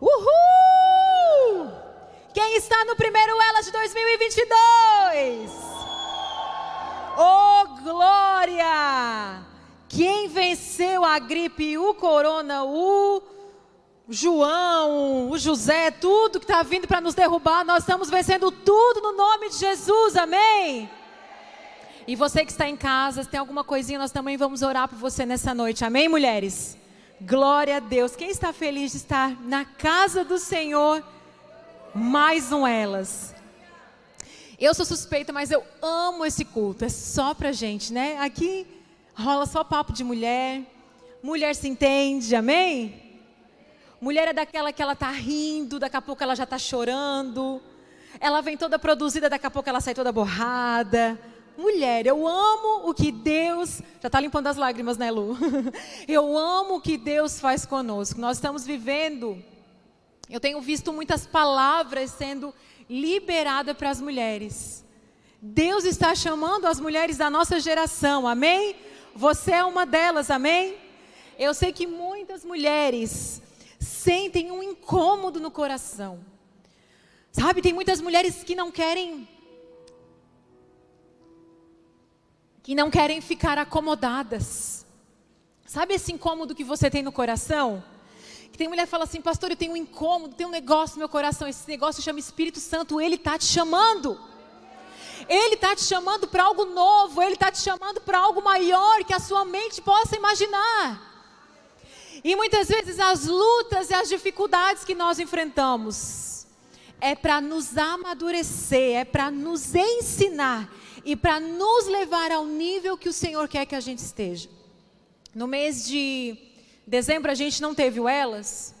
Uhul! Quem está no primeiro Elas de 2022? Oh, glória! Quem venceu a gripe, o corona, o João, o José, tudo que está vindo para nos derrubar, nós estamos vencendo tudo no nome de Jesus, amém? E você que está em casa, se tem alguma coisinha, nós também vamos orar por você nessa noite, amém, mulheres? Glória a Deus. Quem está feliz de estar na casa do Senhor? Mais um elas. Eu sou suspeita, mas eu amo esse culto. É só pra gente, né? Aqui rola só papo de mulher. Mulher se entende, amém? Mulher é daquela que ela tá rindo, daqui a pouco ela já tá chorando. Ela vem toda produzida, daqui a pouco ela sai toda borrada mulher, eu amo o que Deus. Já está limpando as lágrimas, né, Lu? Eu amo o que Deus faz conosco. Nós estamos vivendo. Eu tenho visto muitas palavras sendo liberadas para as mulheres. Deus está chamando as mulheres da nossa geração, amém? Você é uma delas, amém? Eu sei que muitas mulheres sentem um incômodo no coração. Sabe, tem muitas mulheres que não querem que não querem ficar acomodadas. Sabe esse incômodo que você tem no coração? Que tem mulher que fala assim, pastor, eu tenho um incômodo, tem um negócio no meu coração, esse negócio chama Espírito Santo, ele está te chamando. Ele está te chamando para algo novo, ele está te chamando para algo maior que a sua mente possa imaginar. E muitas vezes as lutas e as dificuldades que nós enfrentamos é para nos amadurecer, é para nos ensinar e para nos levar ao nível que o Senhor quer que a gente esteja. No mês de dezembro a gente não teve o Elas.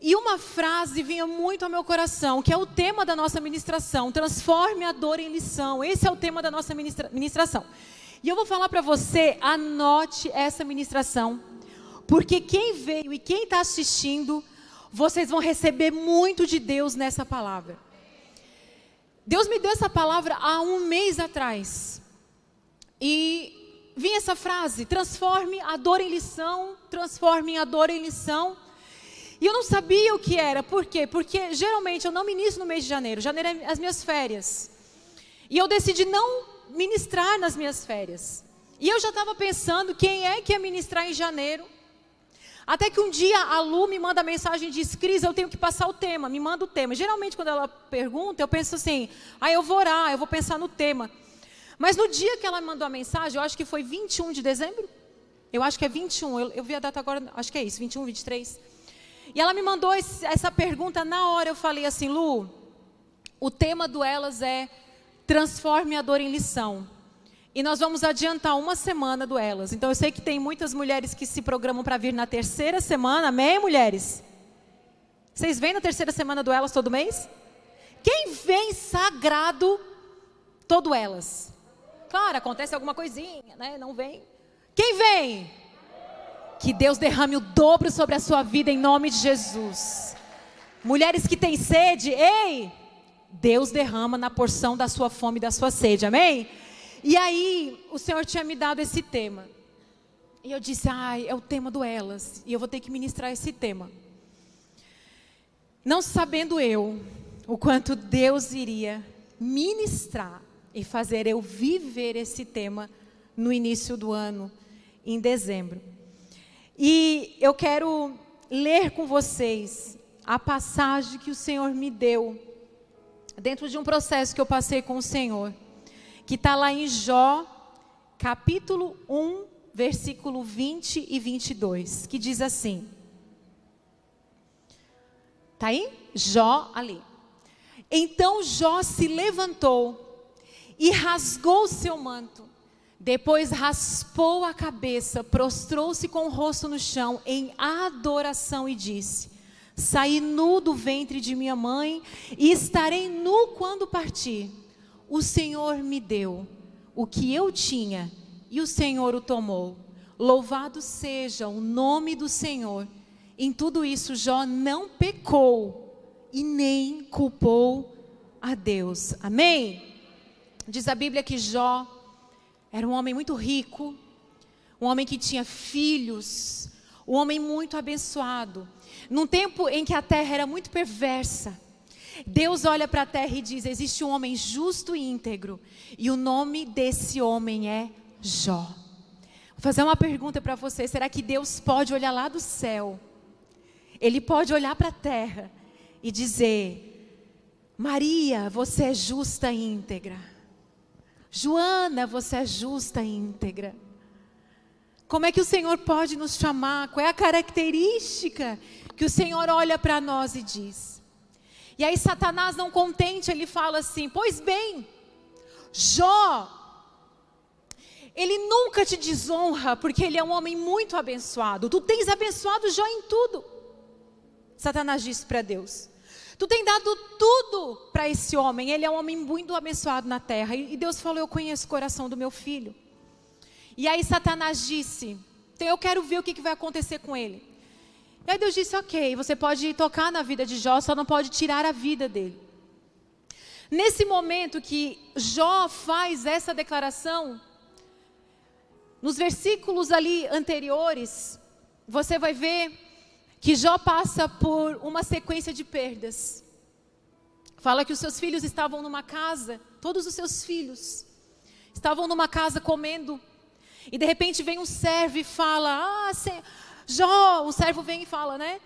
E uma frase vinha muito ao meu coração, que é o tema da nossa ministração: transforme a dor em lição. Esse é o tema da nossa ministra ministração. E eu vou falar para você, anote essa ministração, porque quem veio e quem está assistindo, vocês vão receber muito de Deus nessa palavra. Deus me deu essa palavra há um mês atrás. E vinha essa frase: transforme a dor em lição, transforme a dor em lição. E eu não sabia o que era, por quê? Porque geralmente eu não ministro no mês de janeiro, janeiro é as minhas férias. E eu decidi não ministrar nas minhas férias. E eu já estava pensando quem é que ia ministrar em janeiro. Até que um dia a Lu me manda mensagem e diz: Cris, eu tenho que passar o tema, me manda o tema. Geralmente, quando ela pergunta, eu penso assim: ah, eu vou orar, eu vou pensar no tema. Mas no dia que ela me mandou a mensagem, eu acho que foi 21 de dezembro. Eu acho que é 21, eu, eu vi a data agora, acho que é isso, 21, 23. E ela me mandou esse, essa pergunta na hora. Eu falei assim: Lu, o tema do Elas é Transforme a dor em lição. E nós vamos adiantar uma semana do Elas. Então eu sei que tem muitas mulheres que se programam para vir na terceira semana. Amém, mulheres? Vocês vêm na terceira semana do Elas todo mês? Quem vem sagrado todo Elas? Claro, acontece alguma coisinha, né? Não vem. Quem vem? Que Deus derrame o dobro sobre a sua vida em nome de Jesus. Mulheres que têm sede, ei, Deus derrama na porção da sua fome e da sua sede, amém? E aí, o Senhor tinha me dado esse tema. E eu disse, ai, é o tema do Elas. E eu vou ter que ministrar esse tema. Não sabendo eu o quanto Deus iria ministrar e fazer eu viver esse tema no início do ano, em dezembro. E eu quero ler com vocês a passagem que o Senhor me deu, dentro de um processo que eu passei com o Senhor que está lá em Jó, capítulo 1, versículo 20 e 22, que diz assim. Está aí? Jó ali. Então Jó se levantou e rasgou seu manto. Depois raspou a cabeça, prostrou-se com o rosto no chão em adoração e disse: Saí nu do ventre de minha mãe e estarei nu quando partir. O Senhor me deu o que eu tinha e o Senhor o tomou. Louvado seja o nome do Senhor. Em tudo isso, Jó não pecou e nem culpou a Deus. Amém? Diz a Bíblia que Jó era um homem muito rico, um homem que tinha filhos, um homem muito abençoado, num tempo em que a terra era muito perversa. Deus olha para a terra e diz: existe um homem justo e íntegro, e o nome desse homem é Jó. Vou fazer uma pergunta para você: será que Deus pode olhar lá do céu? Ele pode olhar para a terra e dizer: Maria, você é justa e íntegra. Joana, você é justa e íntegra. Como é que o Senhor pode nos chamar? Qual é a característica que o Senhor olha para nós e diz? E aí, Satanás, não contente, ele fala assim: Pois bem, Jó, ele nunca te desonra, porque ele é um homem muito abençoado. Tu tens abençoado Jó em tudo. Satanás disse para Deus: Tu tem dado tudo para esse homem, ele é um homem muito abençoado na terra. E Deus falou: Eu conheço o coração do meu filho. E aí Satanás disse: Então eu quero ver o que vai acontecer com ele. E aí Deus disse: Ok, você pode tocar na vida de Jó, só não pode tirar a vida dele. Nesse momento que Jó faz essa declaração, nos versículos ali anteriores, você vai ver que Jó passa por uma sequência de perdas. Fala que os seus filhos estavam numa casa, todos os seus filhos estavam numa casa comendo, e de repente vem um servo e fala: Ah, Jó, o servo vem e fala, né?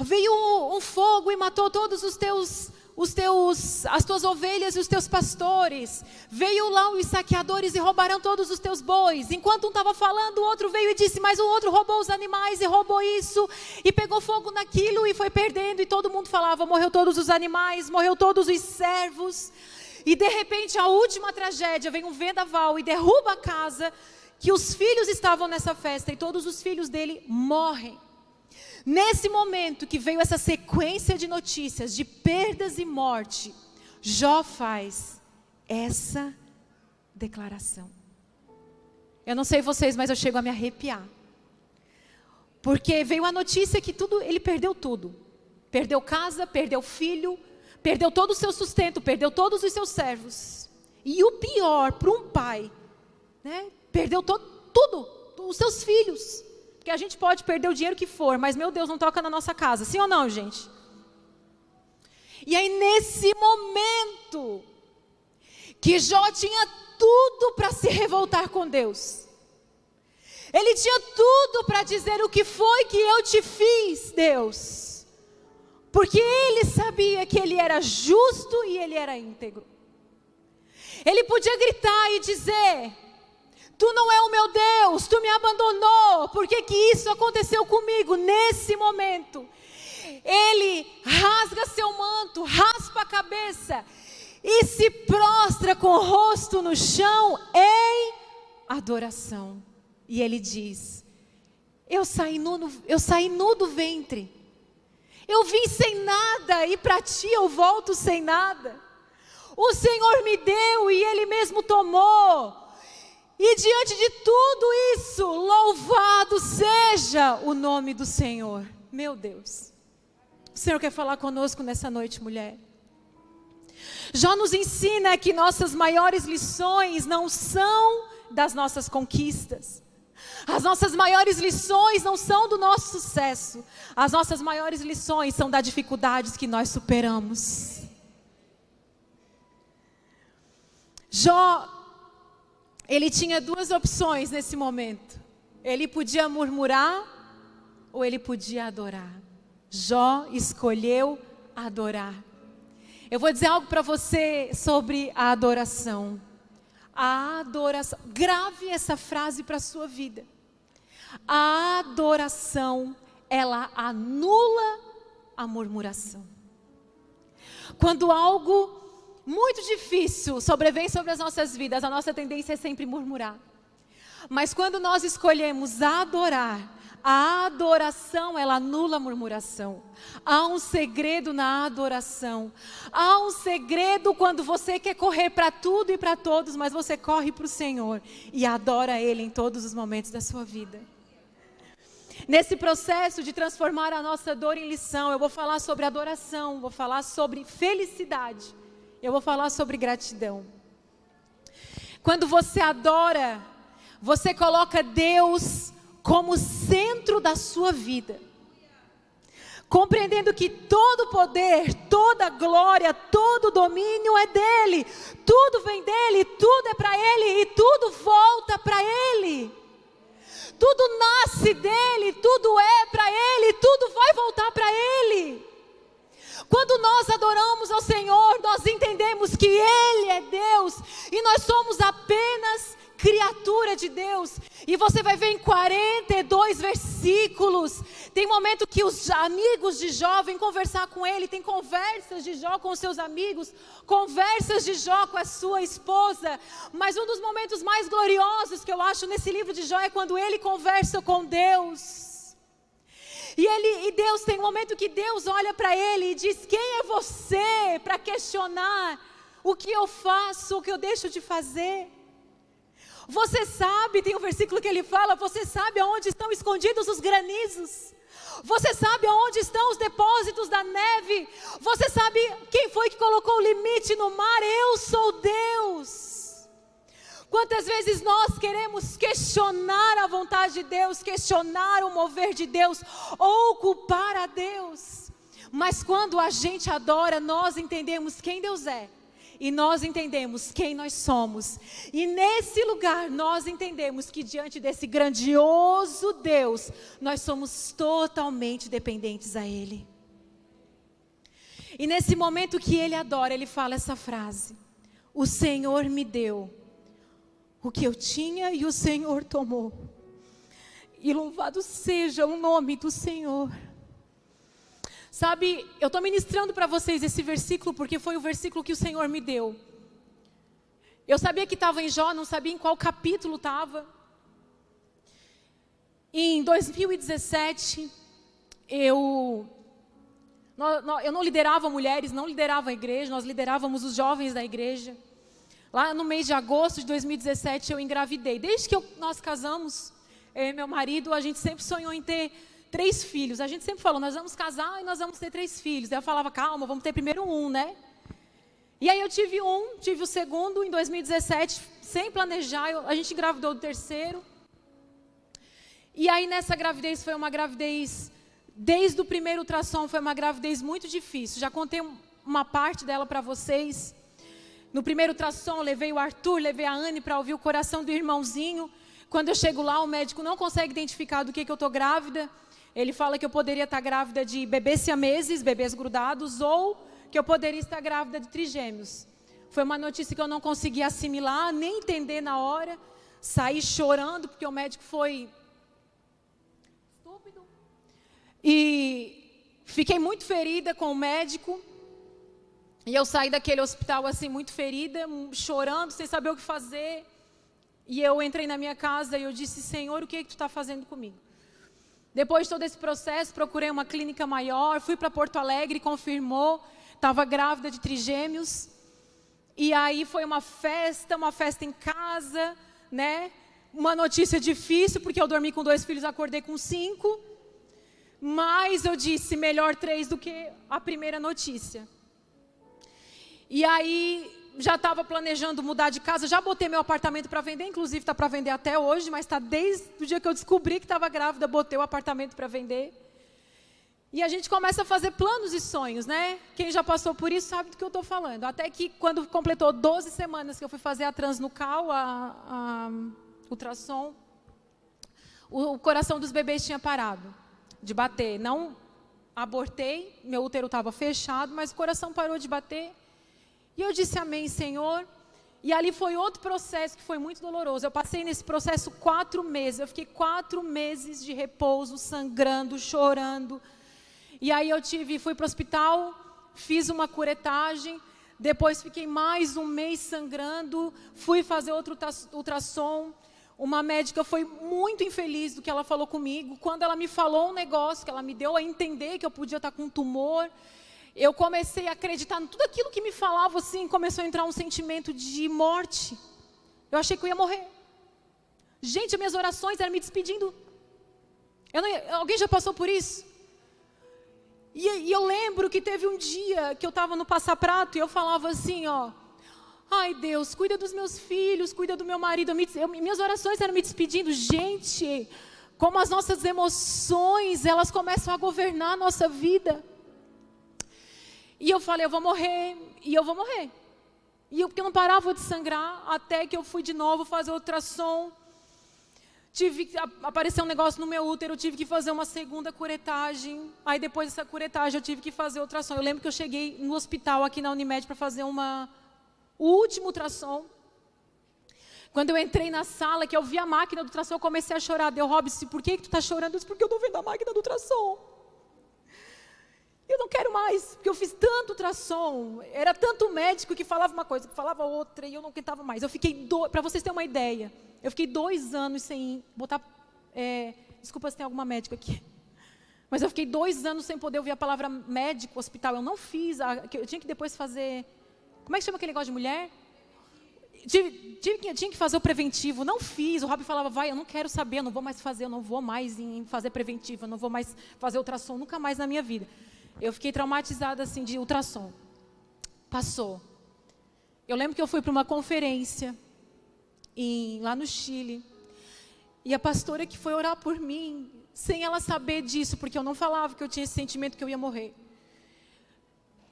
Veio um, fogo e matou todos os teus os teus, as tuas ovelhas e os teus pastores. Veio lá os saqueadores e roubaram todos os teus bois. Enquanto um estava falando, o outro veio e disse, mas o outro roubou os animais e roubou isso e pegou fogo naquilo e foi perdendo. E todo mundo falava, morreu todos os animais, morreu todos os servos. E de repente a última tragédia vem um vendaval e derruba a casa que os filhos estavam nessa festa e todos os filhos dele morrem. Nesse momento que veio essa sequência de notícias de perdas e morte, Jó faz essa declaração. Eu não sei vocês, mas eu chego a me arrepiar. Porque veio a notícia que tudo, ele perdeu tudo. Perdeu casa, perdeu filho, perdeu todo o seu sustento, perdeu todos os seus servos. E o pior para um pai, né? Perdeu todo, tudo, os seus filhos. Porque a gente pode perder o dinheiro que for, mas meu Deus, não toca na nossa casa. Sim ou não, gente? E aí, nesse momento, que Jó tinha tudo para se revoltar com Deus. Ele tinha tudo para dizer o que foi que eu te fiz, Deus. Porque ele sabia que ele era justo e ele era íntegro. Ele podia gritar e dizer: Tu não é o meu Deus, tu me abandonou. Por que, que isso aconteceu comigo nesse momento? Ele rasga seu manto, raspa a cabeça e se prostra com o rosto no chão em adoração. E ele diz: Eu saí nu, eu saí nu do ventre. Eu vim sem nada e para ti eu volto sem nada. O Senhor me deu e ele mesmo tomou. E diante de tudo isso, louvado seja o nome do Senhor. Meu Deus. O Senhor quer falar conosco nessa noite, mulher. Jó nos ensina que nossas maiores lições não são das nossas conquistas. As nossas maiores lições não são do nosso sucesso. As nossas maiores lições são das dificuldades que nós superamos. Jó ele tinha duas opções nesse momento. Ele podia murmurar ou ele podia adorar. Jó escolheu adorar. Eu vou dizer algo para você sobre a adoração. A adoração, grave essa frase para a sua vida. A adoração, ela anula a murmuração. Quando algo muito difícil sobrevém sobre as nossas vidas, a nossa tendência é sempre murmurar. Mas quando nós escolhemos adorar, a adoração, ela anula a murmuração. Há um segredo na adoração. Há um segredo quando você quer correr para tudo e para todos, mas você corre para o Senhor e adora Ele em todos os momentos da sua vida. Nesse processo de transformar a nossa dor em lição, eu vou falar sobre adoração, vou falar sobre felicidade. Eu vou falar sobre gratidão. Quando você adora, você coloca Deus como centro da sua vida. Compreendendo que todo poder, toda glória, todo domínio é dele, tudo vem dele, tudo é para ele e tudo volta para ele. Tudo nasce dele, tudo é para ele, tudo vai voltar para ele. Quando nós adoramos ao Senhor, nós entendemos que Ele é Deus e nós somos apenas criatura de Deus. E você vai ver em 42 versículos. Tem momento que os amigos de Jó vêm conversar com ele, tem conversas de Jó com seus amigos, conversas de Jó com a sua esposa. Mas um dos momentos mais gloriosos que eu acho nesse livro de Jó é quando ele conversa com Deus. E, ele, e Deus tem um momento que Deus olha para ele e diz: Quem é você para questionar o que eu faço, o que eu deixo de fazer? Você sabe, tem um versículo que ele fala: Você sabe aonde estão escondidos os granizos? Você sabe aonde estão os depósitos da neve? Você sabe quem foi que colocou o limite no mar? Eu sou Deus. Quantas vezes nós queremos questionar a vontade de Deus, questionar o mover de Deus, ou culpar a Deus. Mas quando a gente adora, nós entendemos quem Deus é. E nós entendemos quem nós somos. E nesse lugar nós entendemos que diante desse grandioso Deus, nós somos totalmente dependentes a Ele. E nesse momento que ele adora, ele fala essa frase: O Senhor me deu o que eu tinha e o Senhor tomou. E louvado seja o nome do Senhor. Sabe, eu estou ministrando para vocês esse versículo porque foi o versículo que o Senhor me deu. Eu sabia que estava em Jó, não sabia em qual capítulo estava. Em 2017, eu, eu não liderava mulheres, não liderava a igreja, nós liderávamos os jovens da igreja. Lá no mês de agosto de 2017 eu engravidei. Desde que eu, nós casamos, eu meu marido, a gente sempre sonhou em ter três filhos. A gente sempre falou, nós vamos casar e nós vamos ter três filhos. Daí eu falava, calma, vamos ter primeiro um, né? E aí eu tive um, tive o segundo em 2017, sem planejar, eu, a gente engravidou do terceiro. E aí nessa gravidez foi uma gravidez, desde o primeiro ultrassom foi uma gravidez muito difícil. Já contei uma parte dela para vocês. No primeiro ultrassom, levei o Arthur, levei a Anne para ouvir o coração do irmãozinho. Quando eu chego lá, o médico não consegue identificar do que, que eu estou grávida. Ele fala que eu poderia estar grávida de bebês siameses, bebês grudados, ou que eu poderia estar grávida de trigêmeos. Foi uma notícia que eu não consegui assimilar, nem entender na hora. Saí chorando, porque o médico foi estúpido. E fiquei muito ferida com o médico. E eu saí daquele hospital assim, muito ferida, chorando, sem saber o que fazer. E eu entrei na minha casa e eu disse: Senhor, o que, é que tu está fazendo comigo? Depois de todo esse processo, procurei uma clínica maior, fui para Porto Alegre, confirmou, estava grávida de trigêmeos. E aí foi uma festa, uma festa em casa, né? Uma notícia difícil, porque eu dormi com dois filhos, acordei com cinco. Mas eu disse, melhor três do que a primeira notícia. E aí já estava planejando mudar de casa, já botei meu apartamento para vender, inclusive está para vender até hoje, mas está desde o dia que eu descobri que estava grávida, botei o apartamento para vender. E a gente começa a fazer planos e sonhos, né? Quem já passou por isso sabe do que eu estou falando. Até que quando completou 12 semanas que eu fui fazer a transnucal, a, a ultrassom, o, o coração dos bebês tinha parado de bater. Não abortei, meu útero estava fechado, mas o coração parou de bater. E eu disse amém, Senhor. E ali foi outro processo que foi muito doloroso. Eu passei nesse processo quatro meses. Eu fiquei quatro meses de repouso, sangrando, chorando. E aí eu tive, fui para o hospital, fiz uma curetagem. Depois fiquei mais um mês sangrando. Fui fazer outro ultrassom. Uma médica foi muito infeliz do que ela falou comigo. Quando ela me falou um negócio que ela me deu a entender que eu podia estar com um tumor eu comecei a acreditar em tudo aquilo que me falava assim, começou a entrar um sentimento de morte. Eu achei que eu ia morrer. Gente, minhas orações eram me despedindo. Alguém já passou por isso? E, e, eu lembro que teve um dia que eu estava no passaprato e eu falava assim, ó. Ai Deus, cuida dos meus filhos, cuida do meu marido. Eu, minhas orações eram me despedindo. Gente, como as nossas emoções, elas começam a governar a nossa vida. E eu falei, eu vou morrer, e eu vou morrer. E eu, porque eu não parava de sangrar, até que eu fui de novo fazer ultrassom. Tive apareceu um negócio no meu útero, eu tive que fazer uma segunda curetagem. Aí depois dessa curetagem eu tive que fazer ultrassom. Eu lembro que eu cheguei no hospital aqui na Unimed para fazer uma o último ultrassom. Quando eu entrei na sala, que eu vi a máquina do ultrassom, eu comecei a chorar. Deu, Robson, por que, que tu está chorando? Eu disse, porque eu estou vendo a máquina do ultrassom. Eu não quero mais, porque eu fiz tanto ultrassom. Era tanto médico que falava uma coisa, que falava outra, e eu não aguentava mais. Eu fiquei, do... para vocês terem uma ideia, eu fiquei dois anos sem botar. É... Desculpa se tem alguma médica aqui. Mas eu fiquei dois anos sem poder ouvir a palavra médico, hospital. Eu não fiz, a... eu tinha que depois fazer. Como é que chama aquele negócio de mulher? Tive, tive, tinha que fazer o preventivo, não fiz. O Rob falava, vai, eu não quero saber, eu não vou mais fazer, eu não vou mais em fazer preventivo, eu não vou mais fazer ultrassom, nunca mais na minha vida. Eu fiquei traumatizada assim de ultrassom. Passou. Eu lembro que eu fui para uma conferência em, lá no Chile. E a pastora que foi orar por mim, sem ela saber disso, porque eu não falava que eu tinha esse sentimento que eu ia morrer.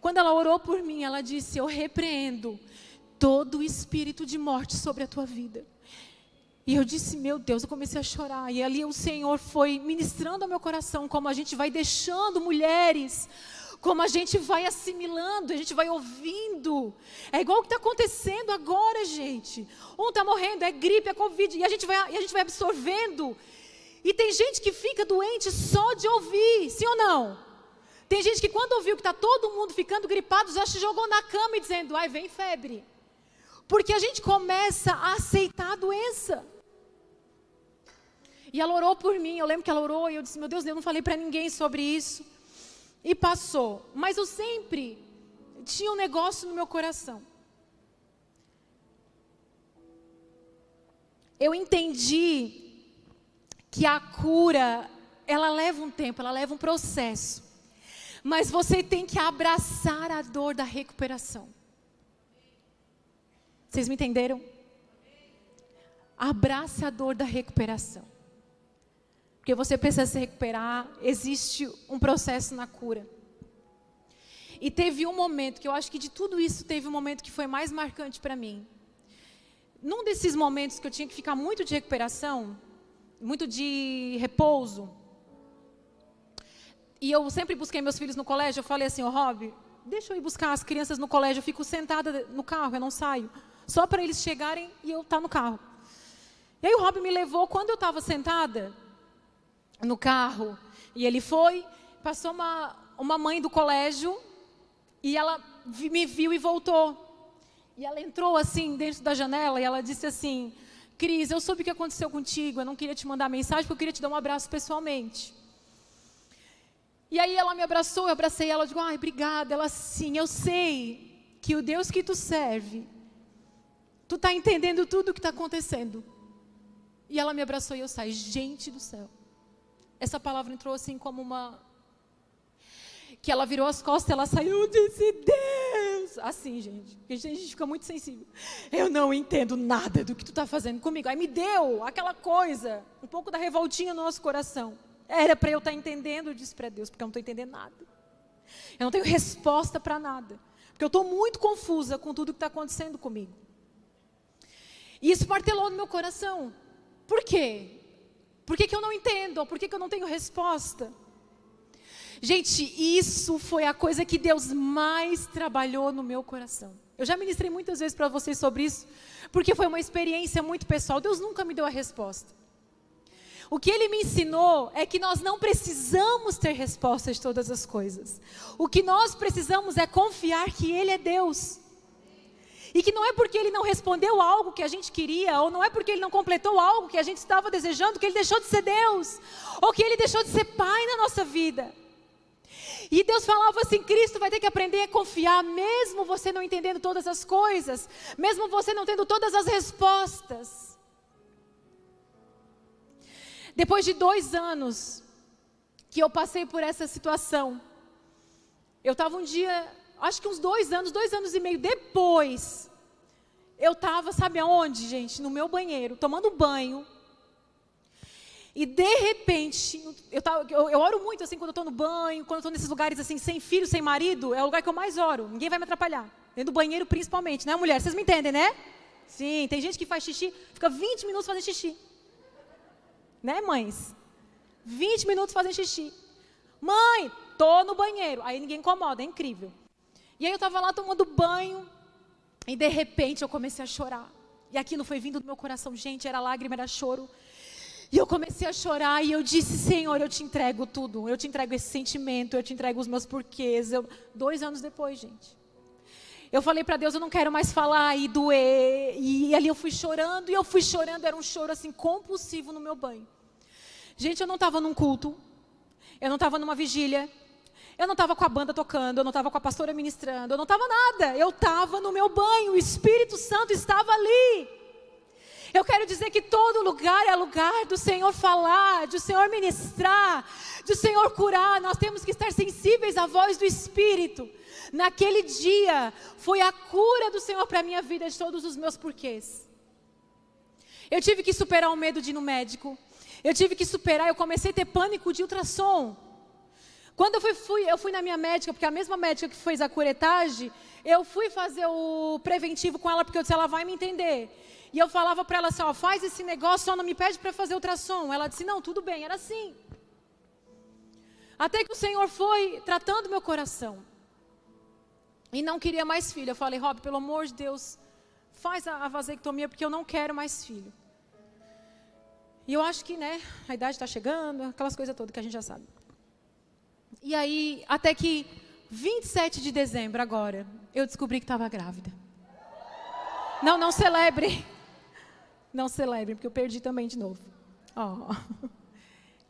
Quando ela orou por mim, ela disse: Eu repreendo todo o espírito de morte sobre a tua vida. E eu disse, meu Deus, eu comecei a chorar. E ali o Senhor foi ministrando ao meu coração como a gente vai deixando mulheres, como a gente vai assimilando, a gente vai ouvindo. É igual o que está acontecendo agora, gente. Um está morrendo, é gripe, é Covid, e a, gente vai, a gente vai absorvendo. E tem gente que fica doente só de ouvir, sim ou não? Tem gente que quando ouviu que está todo mundo ficando gripado, já se jogou na cama e dizendo, ai, vem febre. Porque a gente começa a aceitar a doença. E ela orou por mim. Eu lembro que ela orou e eu disse: Meu Deus, eu não falei para ninguém sobre isso. E passou. Mas eu sempre tinha um negócio no meu coração. Eu entendi que a cura, ela leva um tempo, ela leva um processo. Mas você tem que abraçar a dor da recuperação. Vocês me entenderam? Abrace a dor da recuperação. Porque você precisa se recuperar, existe um processo na cura. E teve um momento que eu acho que de tudo isso teve um momento que foi mais marcante para mim. Num desses momentos que eu tinha que ficar muito de recuperação, muito de repouso, e eu sempre busquei meus filhos no colégio, eu falei assim, ô oh, Rob, deixa eu ir buscar as crianças no colégio, eu fico sentada no carro, eu não saio. Só para eles chegarem e eu estar tá no carro. E aí o Rob me levou, quando eu estava sentada, no carro. E ele foi, passou uma, uma mãe do colégio e ela me viu e voltou. E ela entrou assim dentro da janela e ela disse assim: Cris, eu soube o que aconteceu contigo, eu não queria te mandar mensagem porque eu queria te dar um abraço pessoalmente. E aí ela me abraçou, eu abracei ela, eu digo, ai, obrigada. Ela, sim, eu sei que o Deus que tu serve, tu está entendendo tudo o que está acontecendo. E ela me abraçou e eu saí, gente do céu essa palavra entrou assim como uma. Que ela virou as costas, ela saiu e disse: Deus! Assim, gente. A gente fica muito sensível. Eu não entendo nada do que tu está fazendo comigo. Aí me deu aquela coisa, um pouco da revoltinha no nosso coração. Era para eu estar tá entendendo, eu disse para Deus, porque eu não estou entendendo nada. Eu não tenho resposta para nada. Porque eu estou muito confusa com tudo que está acontecendo comigo. E isso martelou no meu coração. Por quê? Por que, que eu não entendo? Por que, que eu não tenho resposta? Gente, isso foi a coisa que Deus mais trabalhou no meu coração. Eu já ministrei muitas vezes para vocês sobre isso, porque foi uma experiência muito pessoal. Deus nunca me deu a resposta. O que ele me ensinou é que nós não precisamos ter respostas de todas as coisas. O que nós precisamos é confiar que Ele é Deus. E que não é porque ele não respondeu algo que a gente queria, ou não é porque ele não completou algo que a gente estava desejando, que ele deixou de ser Deus, ou que ele deixou de ser Pai na nossa vida. E Deus falava assim: Cristo vai ter que aprender a confiar, mesmo você não entendendo todas as coisas, mesmo você não tendo todas as respostas. Depois de dois anos que eu passei por essa situação, eu estava um dia acho que uns dois anos, dois anos e meio depois, eu estava, sabe aonde, gente? No meu banheiro, tomando banho. E de repente, eu, tava, eu, eu oro muito assim quando eu estou no banho, quando eu estou nesses lugares assim, sem filho, sem marido, é o lugar que eu mais oro. Ninguém vai me atrapalhar. Dentro do banheiro principalmente, né, mulher? Vocês me entendem, né? Sim, tem gente que faz xixi, fica 20 minutos fazendo xixi. Né, mães? 20 minutos fazendo xixi. Mãe, tô no banheiro. Aí ninguém incomoda, é incrível. E aí eu estava lá tomando banho, e de repente eu comecei a chorar. E aquilo foi vindo do meu coração, gente, era lágrima, era choro. E eu comecei a chorar e eu disse: Senhor, eu te entrego tudo. Eu te entrego esse sentimento, eu te entrego os meus porquês. Eu... Dois anos depois, gente. Eu falei para Deus: eu não quero mais falar e doer. E ali eu fui chorando e eu fui chorando. Era um choro assim compulsivo no meu banho. Gente, eu não estava num culto. Eu não estava numa vigília. Eu não estava com a banda tocando, eu não estava com a pastora ministrando, eu não estava nada. Eu estava no meu banho, o Espírito Santo estava ali. Eu quero dizer que todo lugar é lugar do Senhor falar, do Senhor ministrar, do Senhor curar. Nós temos que estar sensíveis à voz do Espírito. Naquele dia foi a cura do Senhor para a minha vida de todos os meus porquês. Eu tive que superar o medo de ir no médico. Eu tive que superar, eu comecei a ter pânico de ultrassom. Quando eu fui, fui, eu fui na minha médica, porque a mesma médica que fez a curetagem, eu fui fazer o preventivo com ela, porque eu disse, ela vai me entender. E eu falava para ela assim, ó, faz esse negócio, só não me pede para fazer ultrassom. Ela disse, não, tudo bem, era assim. Até que o Senhor foi tratando meu coração. E não queria mais filho. Eu falei, Rob, pelo amor de Deus, faz a, a vasectomia, porque eu não quero mais filho. E eu acho que, né, a idade está chegando, aquelas coisas todas que a gente já sabe. E aí, até que 27 de dezembro agora, eu descobri que estava grávida. Não, não celebre. Não celebre, porque eu perdi também de novo. Oh.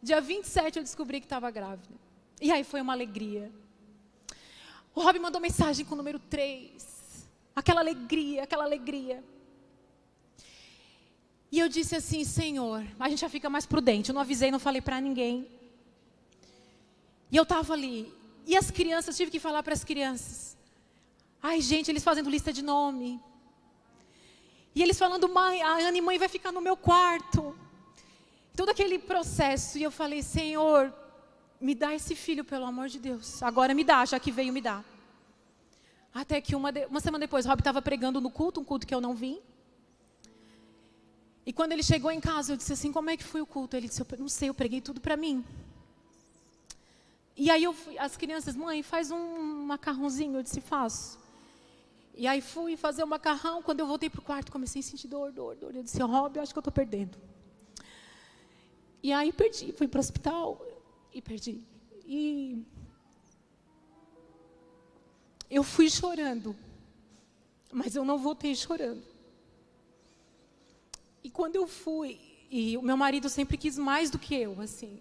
Dia 27 eu descobri que estava grávida. E aí foi uma alegria. O Rob mandou mensagem com o número 3. Aquela alegria, aquela alegria. E eu disse assim, Senhor, a gente já fica mais prudente. Eu não avisei, não falei para ninguém. E eu estava ali. E as crianças, tive que falar para as crianças. Ai, gente, eles fazendo lista de nome. E eles falando, mãe, a Ana e mãe vai ficar no meu quarto. Todo aquele processo. E eu falei, Senhor, me dá esse filho, pelo amor de Deus. Agora me dá, já que veio me dar. Até que uma, de, uma semana depois, Rob estava pregando no culto, um culto que eu não vim. E quando ele chegou em casa, eu disse assim: Como é que foi o culto? Ele disse: eu Não sei, eu preguei tudo para mim. E aí eu fui, as crianças, mãe, faz um macarrãozinho. Eu disse: Faço. E aí fui fazer o macarrão. Quando eu voltei para o quarto, comecei a sentir dor, dor, dor. Eu disse: Rob, eu acho que eu estou perdendo. E aí perdi, fui para o hospital e perdi. E eu fui chorando, mas eu não voltei chorando. E quando eu fui, e o meu marido sempre quis mais do que eu, assim.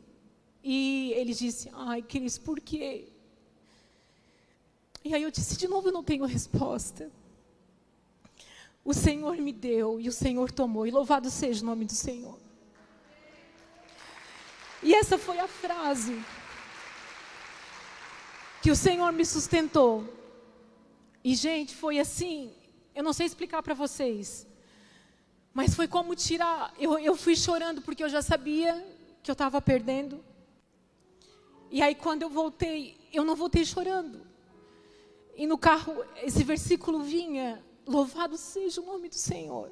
E ele disse: Ai, Cris, por quê? E aí eu disse: De novo, eu não tenho resposta. O Senhor me deu e o Senhor tomou, e louvado seja o nome do Senhor. E essa foi a frase que o Senhor me sustentou. E, gente, foi assim, eu não sei explicar para vocês. Mas foi como tirar. Eu, eu fui chorando porque eu já sabia que eu estava perdendo. E aí, quando eu voltei, eu não voltei chorando. E no carro, esse versículo vinha: Louvado seja o nome do Senhor.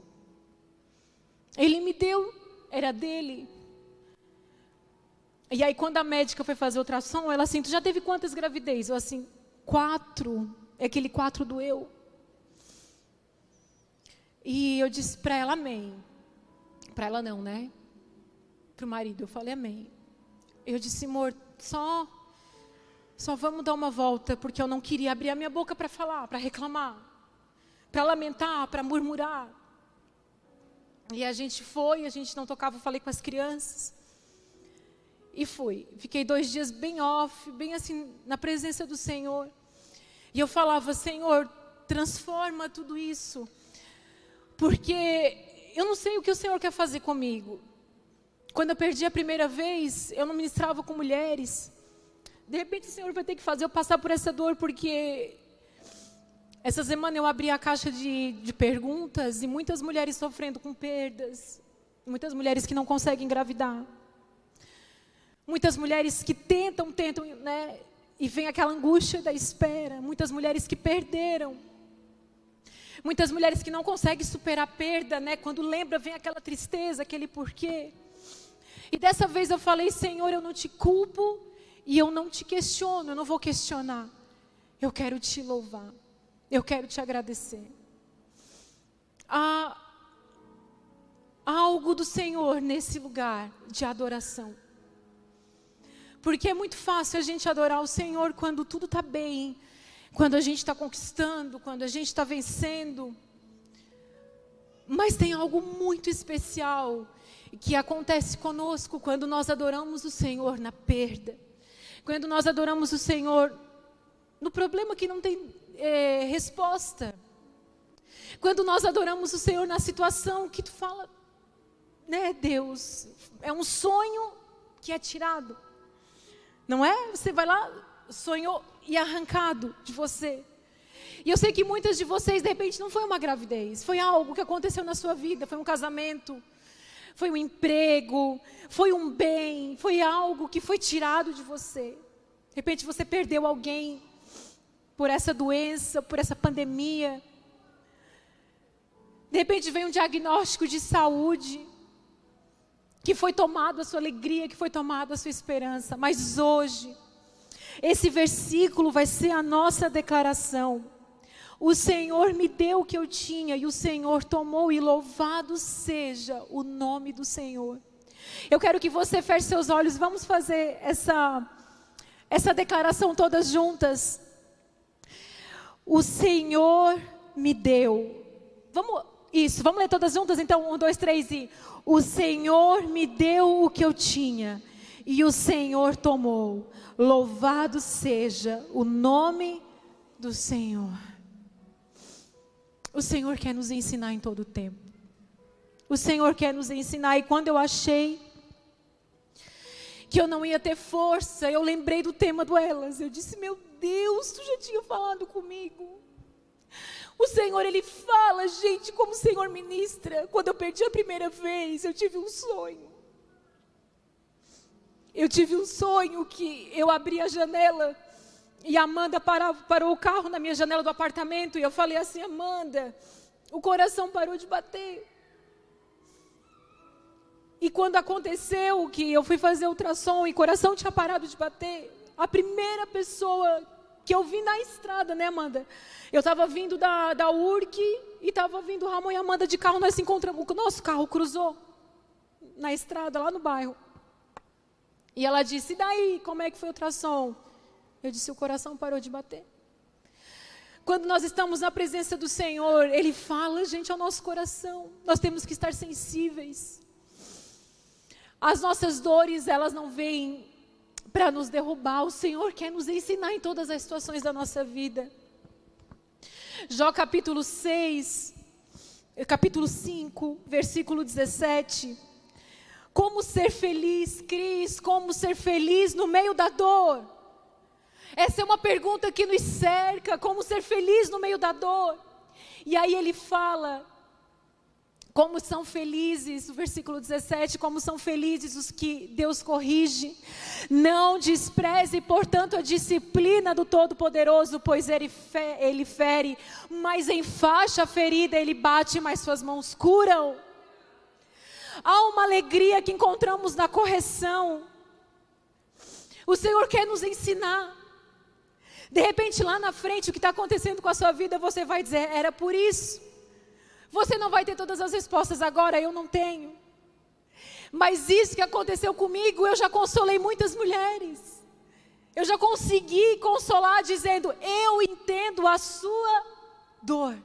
Ele me deu, era dele. E aí, quando a médica foi fazer ultrassom, ela assim: Tu já teve quantas gravidez? Eu assim: Quatro. É aquele quatro do eu. E eu disse para ela amém. Para ela não, né? Para o marido, eu falei amém. Eu disse, amor, só, só vamos dar uma volta, porque eu não queria abrir a minha boca para falar, para reclamar, para lamentar, para murmurar. E a gente foi, a gente não tocava, eu falei com as crianças. E fui. Fiquei dois dias bem off, bem assim, na presença do Senhor. E eu falava, Senhor, transforma tudo isso porque eu não sei o que o Senhor quer fazer comigo. Quando eu perdi a primeira vez, eu não ministrava com mulheres. De repente o Senhor vai ter que fazer eu passar por essa dor, porque essa semana eu abri a caixa de, de perguntas e muitas mulheres sofrendo com perdas, muitas mulheres que não conseguem engravidar. Muitas mulheres que tentam, tentam, né? E vem aquela angústia da espera. Muitas mulheres que perderam. Muitas mulheres que não conseguem superar a perda, né? Quando lembra, vem aquela tristeza, aquele porquê. E dessa vez eu falei, Senhor, eu não te culpo e eu não te questiono, eu não vou questionar. Eu quero te louvar. Eu quero te agradecer. Há algo do Senhor nesse lugar de adoração. Porque é muito fácil a gente adorar o Senhor quando tudo está bem, quando a gente está conquistando, quando a gente está vencendo. Mas tem algo muito especial que acontece conosco quando nós adoramos o Senhor na perda, quando nós adoramos o Senhor no problema que não tem é, resposta, quando nós adoramos o Senhor na situação que tu fala, né, Deus, é um sonho que é tirado. Não é? Você vai lá, sonhou e arrancado de você. E eu sei que muitas de vocês, de repente, não foi uma gravidez, foi algo que aconteceu na sua vida, foi um casamento, foi um emprego, foi um bem, foi algo que foi tirado de você. De repente você perdeu alguém por essa doença, por essa pandemia. De repente vem um diagnóstico de saúde que foi tomado a sua alegria, que foi tomada a sua esperança. Mas hoje, esse versículo vai ser a nossa declaração. O Senhor me deu o que eu tinha e o Senhor tomou, e louvado seja o nome do Senhor. Eu quero que você feche seus olhos, vamos fazer essa, essa declaração todas juntas. O Senhor me deu. Vamos, isso, vamos ler todas juntas? Então, um, dois, três e. O Senhor me deu o que eu tinha, e o Senhor tomou. Louvado seja o nome do Senhor. O Senhor quer nos ensinar em todo o tempo. O Senhor quer nos ensinar, e quando eu achei que eu não ia ter força, eu lembrei do tema do Elas. Eu disse: Meu Deus, tu já tinha falado comigo. O Senhor, Ele fala, gente, como o Senhor ministra. Quando eu perdi a primeira vez, eu tive um sonho. Eu tive um sonho que eu abri a janela e a Amanda parou, o carro na minha janela do apartamento e eu falei assim, Amanda, o coração parou de bater. E quando aconteceu que eu fui fazer ultrassom e o coração tinha parado de bater, a primeira pessoa que eu vi na estrada, né, Amanda? Eu estava vindo da, da URC e estava vindo Ramon e Amanda de carro, nós encontramos, o nosso carro cruzou na estrada, lá no bairro. E ela disse, e daí, como é que foi o ultrassom? Eu disse, o coração parou de bater. Quando nós estamos na presença do Senhor, Ele fala, gente, ao nosso coração. Nós temos que estar sensíveis. As nossas dores, elas não vêm para nos derrubar. O Senhor quer nos ensinar em todas as situações da nossa vida. Jó capítulo 6, capítulo 5, versículo 17. Como ser feliz, Cris? Como ser feliz no meio da dor? Essa é uma pergunta que nos cerca, como ser feliz no meio da dor. E aí ele fala como são felizes, o versículo 17, como são felizes os que Deus corrige. Não despreze, portanto, a disciplina do Todo-Poderoso, pois ele, fe ele fere, mas em faixa ferida ele bate, mas suas mãos curam. Há uma alegria que encontramos na correção. O Senhor quer nos ensinar. De repente, lá na frente, o que está acontecendo com a sua vida, você vai dizer: era por isso. Você não vai ter todas as respostas agora, eu não tenho. Mas isso que aconteceu comigo, eu já consolei muitas mulheres. Eu já consegui consolar dizendo: Eu entendo a sua dor.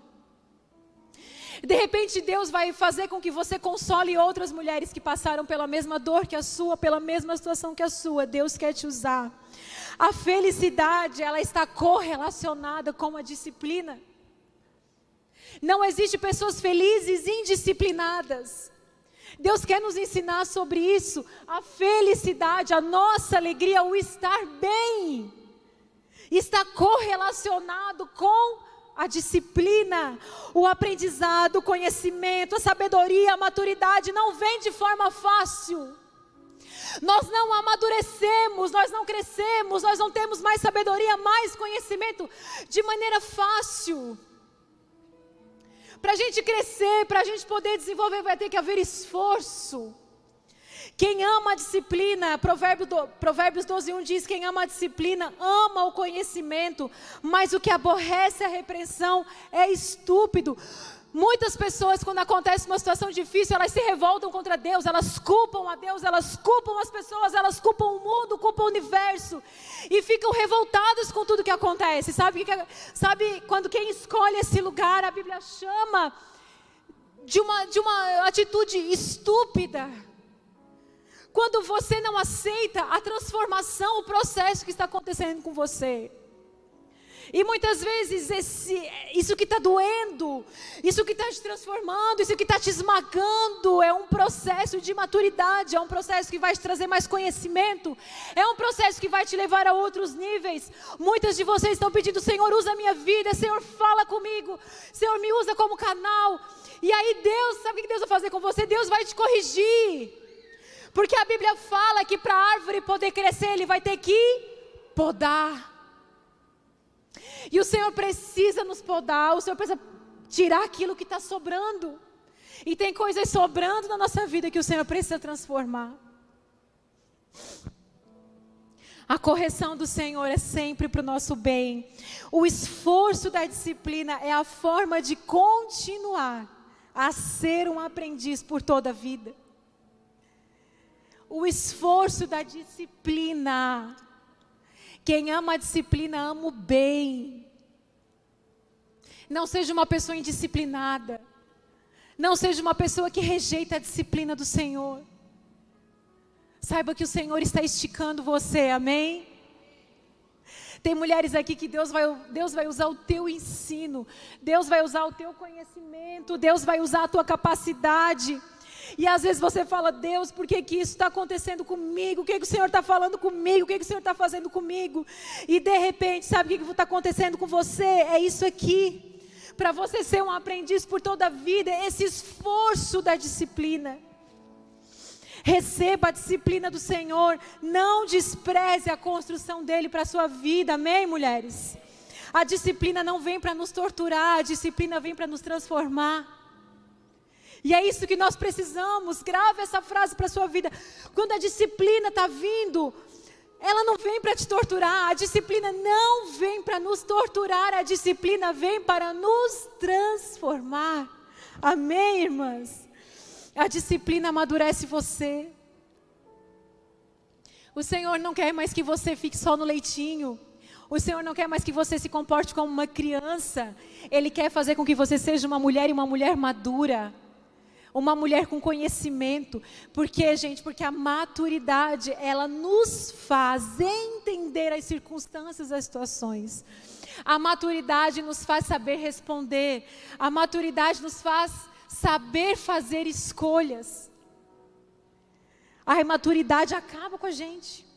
De repente, Deus vai fazer com que você console outras mulheres que passaram pela mesma dor que a sua, pela mesma situação que a sua. Deus quer te usar. A felicidade, ela está correlacionada com a disciplina. Não existe pessoas felizes indisciplinadas. Deus quer nos ensinar sobre isso, a felicidade, a nossa alegria, o estar bem, está correlacionado com a disciplina, o aprendizado, o conhecimento, a sabedoria, a maturidade, não vem de forma fácil. Nós não amadurecemos, nós não crescemos, nós não temos mais sabedoria, mais conhecimento de maneira fácil. Para a gente crescer, para a gente poder desenvolver, vai ter que haver esforço. Quem ama a disciplina, Provérbio do, Provérbios 12, 1 diz: quem ama a disciplina ama o conhecimento, mas o que aborrece a repreensão é estúpido. Muitas pessoas, quando acontece uma situação difícil, elas se revoltam contra Deus, elas culpam a Deus, elas culpam as pessoas, elas culpam o mundo, culpam o universo e ficam revoltados com tudo que acontece. Sabe, sabe quando quem escolhe esse lugar, a Bíblia chama de uma, de uma atitude estúpida. Quando você não aceita a transformação, o processo que está acontecendo com você. E muitas vezes esse, isso que está doendo, isso que está te transformando, isso que está te esmagando, é um processo de maturidade, é um processo que vai te trazer mais conhecimento, é um processo que vai te levar a outros níveis. Muitas de vocês estão pedindo, Senhor, usa a minha vida, Senhor, fala comigo, Senhor, me usa como canal. E aí Deus, sabe o que Deus vai fazer com você? Deus vai te corrigir. Porque a Bíblia fala que para a árvore poder crescer, ele vai ter que podar. E o Senhor precisa nos podar, o Senhor precisa tirar aquilo que está sobrando. E tem coisas sobrando na nossa vida que o Senhor precisa transformar. A correção do Senhor é sempre para o nosso bem. O esforço da disciplina é a forma de continuar a ser um aprendiz por toda a vida. O esforço da disciplina quem ama a disciplina ama o bem. Não seja uma pessoa indisciplinada. Não seja uma pessoa que rejeita a disciplina do Senhor. Saiba que o Senhor está esticando você, amém? Tem mulheres aqui que Deus vai, Deus vai usar o teu ensino, Deus vai usar o teu conhecimento, Deus vai usar a tua capacidade. E às vezes você fala, Deus, por que, que isso está acontecendo comigo? O que, que o Senhor está falando comigo? O que, que o Senhor está fazendo comigo? E de repente, sabe o que está acontecendo com você? É isso aqui. Para você ser um aprendiz por toda a vida, esse esforço da disciplina. Receba a disciplina do Senhor, não despreze a construção dele para a sua vida, amém, mulheres? A disciplina não vem para nos torturar, a disciplina vem para nos transformar. E é isso que nós precisamos. Grave essa frase para a sua vida. Quando a disciplina está vindo, ela não vem para te torturar. A disciplina não vem para nos torturar. A disciplina vem para nos transformar. Amém, irmãs? A disciplina amadurece você. O Senhor não quer mais que você fique só no leitinho. O Senhor não quer mais que você se comporte como uma criança. Ele quer fazer com que você seja uma mulher e uma mulher madura uma mulher com conhecimento. Por quê, gente? Porque a maturidade, ela nos faz entender as circunstâncias, as situações. A maturidade nos faz saber responder. A maturidade nos faz saber fazer escolhas. A imaturidade acaba com a gente.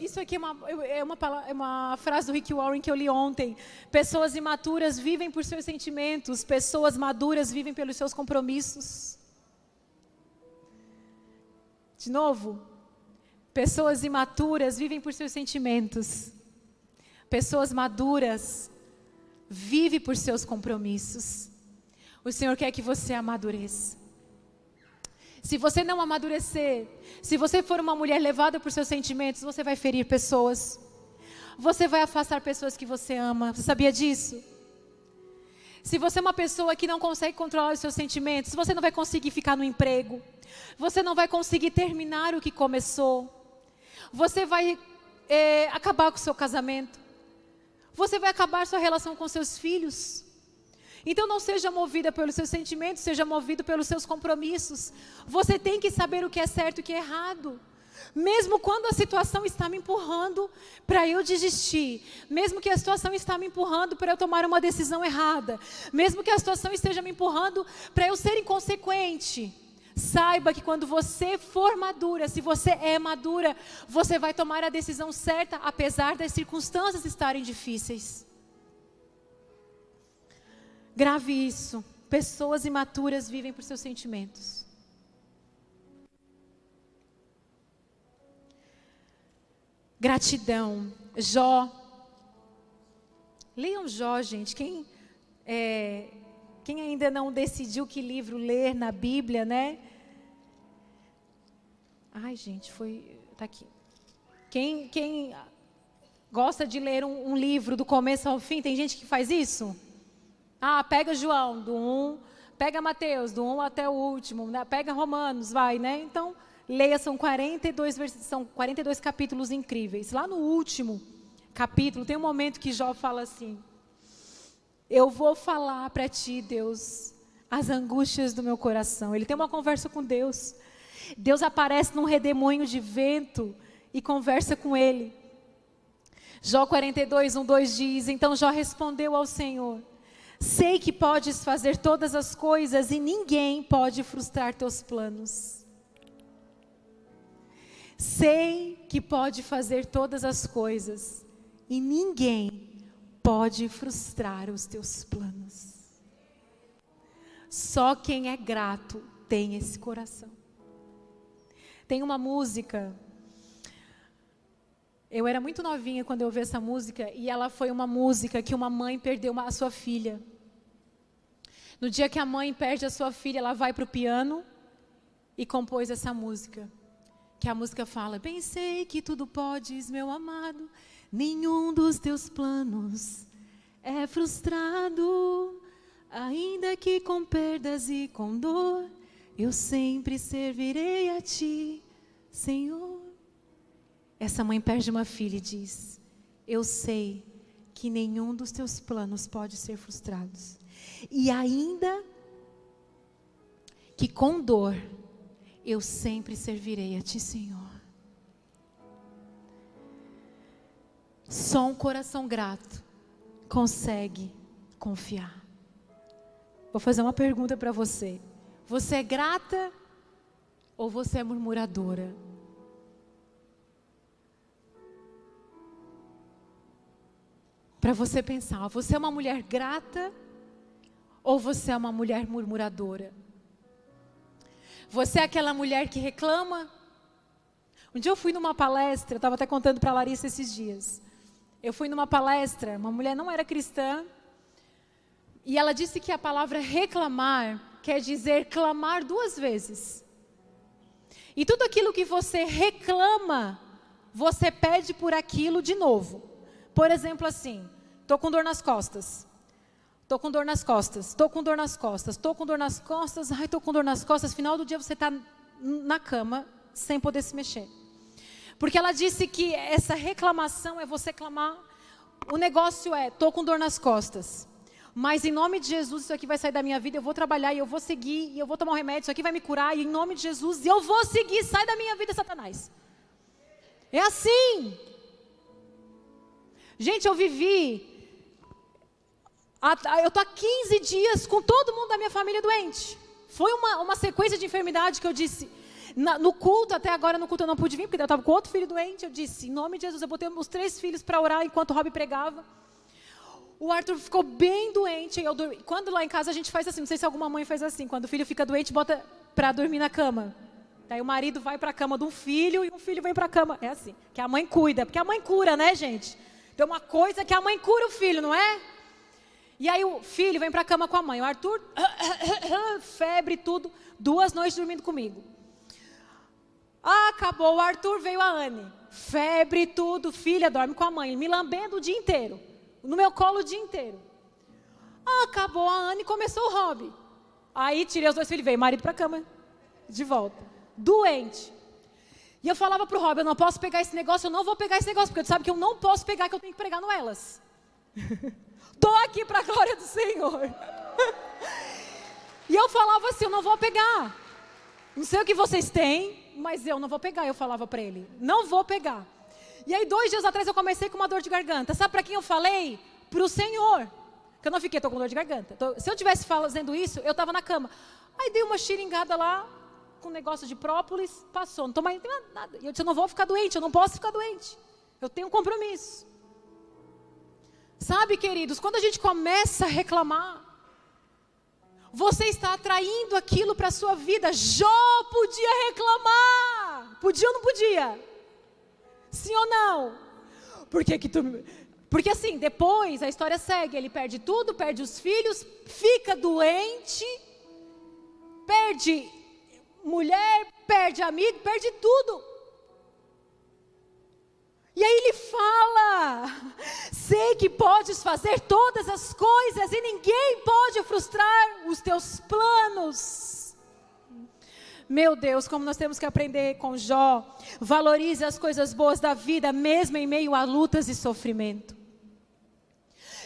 Isso aqui é uma, é, uma, é uma frase do Rick Warren que eu li ontem. Pessoas imaturas vivem por seus sentimentos, pessoas maduras vivem pelos seus compromissos. De novo, pessoas imaturas vivem por seus sentimentos, pessoas maduras vivem por seus compromissos. O Senhor quer que você amadureça. Se você não amadurecer, se você for uma mulher levada por seus sentimentos, você vai ferir pessoas. Você vai afastar pessoas que você ama. Você sabia disso? Se você é uma pessoa que não consegue controlar os seus sentimentos, você não vai conseguir ficar no emprego. Você não vai conseguir terminar o que começou. Você vai é, acabar com o seu casamento. Você vai acabar sua relação com seus filhos. Então não seja movida pelos seus sentimentos, seja movido pelos seus compromissos. Você tem que saber o que é certo e o que é errado. Mesmo quando a situação está me empurrando para eu desistir, mesmo que a situação está me empurrando para eu tomar uma decisão errada, mesmo que a situação esteja me empurrando para eu ser inconsequente, saiba que quando você for madura, se você é madura, você vai tomar a decisão certa, apesar das circunstâncias estarem difíceis. Grave isso. Pessoas imaturas vivem por seus sentimentos. Gratidão. Jó. Leiam Jó, gente. Quem, é, quem ainda não decidiu que livro ler na Bíblia, né? Ai, gente, foi. Tá aqui. Quem, quem gosta de ler um, um, livro do começo ao fim, tem gente que faz isso? Ah, pega João, do 1, pega Mateus, do 1 até o último, né? pega Romanos, vai, né? Então, leia, são 42, são 42 capítulos incríveis. Lá no último capítulo, tem um momento que Jó fala assim: Eu vou falar para ti, Deus, as angústias do meu coração. Ele tem uma conversa com Deus. Deus aparece num redemoinho de vento e conversa com ele. Jó 42, 1, 2 diz: Então Jó respondeu ao Senhor: Sei que podes fazer todas as coisas e ninguém pode frustrar teus planos. Sei que pode fazer todas as coisas e ninguém pode frustrar os teus planos. Só quem é grato tem esse coração. Tem uma música. Eu era muito novinha quando eu ouvi essa música e ela foi uma música que uma mãe perdeu uma, a sua filha. No dia que a mãe perde a sua filha, ela vai para o piano e compôs essa música. Que a música fala: Bem sei que tudo podes, meu amado, nenhum dos teus planos é frustrado, ainda que com perdas e com dor eu sempre servirei a ti, Senhor. Essa mãe perde uma filha e diz: Eu sei que nenhum dos teus planos pode ser frustrado. E ainda que com dor, eu sempre servirei a ti, Senhor. Só um coração grato consegue confiar. Vou fazer uma pergunta para você. Você é grata ou você é murmuradora? Para você pensar, você é uma mulher grata ou você é uma mulher murmuradora? Você é aquela mulher que reclama? Um dia eu fui numa palestra, eu estava até contando para a Larissa esses dias. Eu fui numa palestra, uma mulher não era cristã, e ela disse que a palavra reclamar quer dizer clamar duas vezes. E tudo aquilo que você reclama, você pede por aquilo de novo. Por exemplo, assim, estou com dor nas costas. Estou com dor nas costas, estou com dor nas costas, estou com dor nas costas, ai, estou com dor nas costas. Final do dia você está na cama, sem poder se mexer. Porque ela disse que essa reclamação é você clamar. O negócio é, estou com dor nas costas. Mas em nome de Jesus, isso aqui vai sair da minha vida, eu vou trabalhar e eu vou seguir, e eu vou tomar um remédio, isso aqui vai me curar, e em nome de Jesus, eu vou seguir, sai da minha vida, Satanás. É assim. Gente, eu vivi. Eu estou há 15 dias com todo mundo da minha família doente. Foi uma, uma sequência de enfermidade que eu disse. Na, no culto, até agora no culto eu não pude vir, porque eu estava com outro filho doente. Eu disse, em nome de Jesus, eu botei os três filhos para orar enquanto o Rob pregava o Arthur ficou bem doente. Eu dormi. Quando lá em casa a gente faz assim, não sei se alguma mãe faz assim, quando o filho fica doente, bota para dormir na cama. Daí o marido vai para a cama de um filho e um filho vem para a cama. É assim, que a mãe cuida, porque a mãe cura, né, gente? Tem uma coisa que a mãe cura o filho, não é? E aí o filho vem para a cama com a mãe. O Arthur, febre tudo, duas noites dormindo comigo. Acabou, o Arthur veio a Anne. Febre tudo, filha dorme com a mãe, me lambendo o dia inteiro no meu colo o dia inteiro. Acabou a Anne começou o hobby. Aí tirei os dois filhos veio marido para a cama, de volta. Doente. E eu falava para o Rob, eu não posso pegar esse negócio, eu não vou pegar esse negócio, porque tu sabe que eu não posso pegar, que eu tenho que pregar no elas. Estou aqui para a glória do Senhor. e eu falava assim, eu não vou pegar. Não sei o que vocês têm, mas eu não vou pegar, eu falava para ele. Não vou pegar. E aí, dois dias atrás, eu comecei com uma dor de garganta. Sabe para quem eu falei? Para o Senhor. Que eu não fiquei, estou com dor de garganta. Tô, se eu tivesse fazendo isso, eu estava na cama. Aí dei uma xiringada lá, com um negócio de própolis, passou. Não estou mais nada. E eu disse, eu não vou ficar doente, eu não posso ficar doente. Eu tenho um compromisso. Sabe, queridos, quando a gente começa a reclamar, você está atraindo aquilo para a sua vida. Jó podia reclamar. Podia ou não podia? Sim ou não? Por que, que tu. Porque assim, depois a história segue, ele perde tudo, perde os filhos, fica doente, perde mulher, perde amigo, perde tudo. E aí ele fala: sei que podes fazer todas as coisas e ninguém pode frustrar os teus planos. Meu Deus, como nós temos que aprender com Jó. Valorize as coisas boas da vida, mesmo em meio a lutas e sofrimento.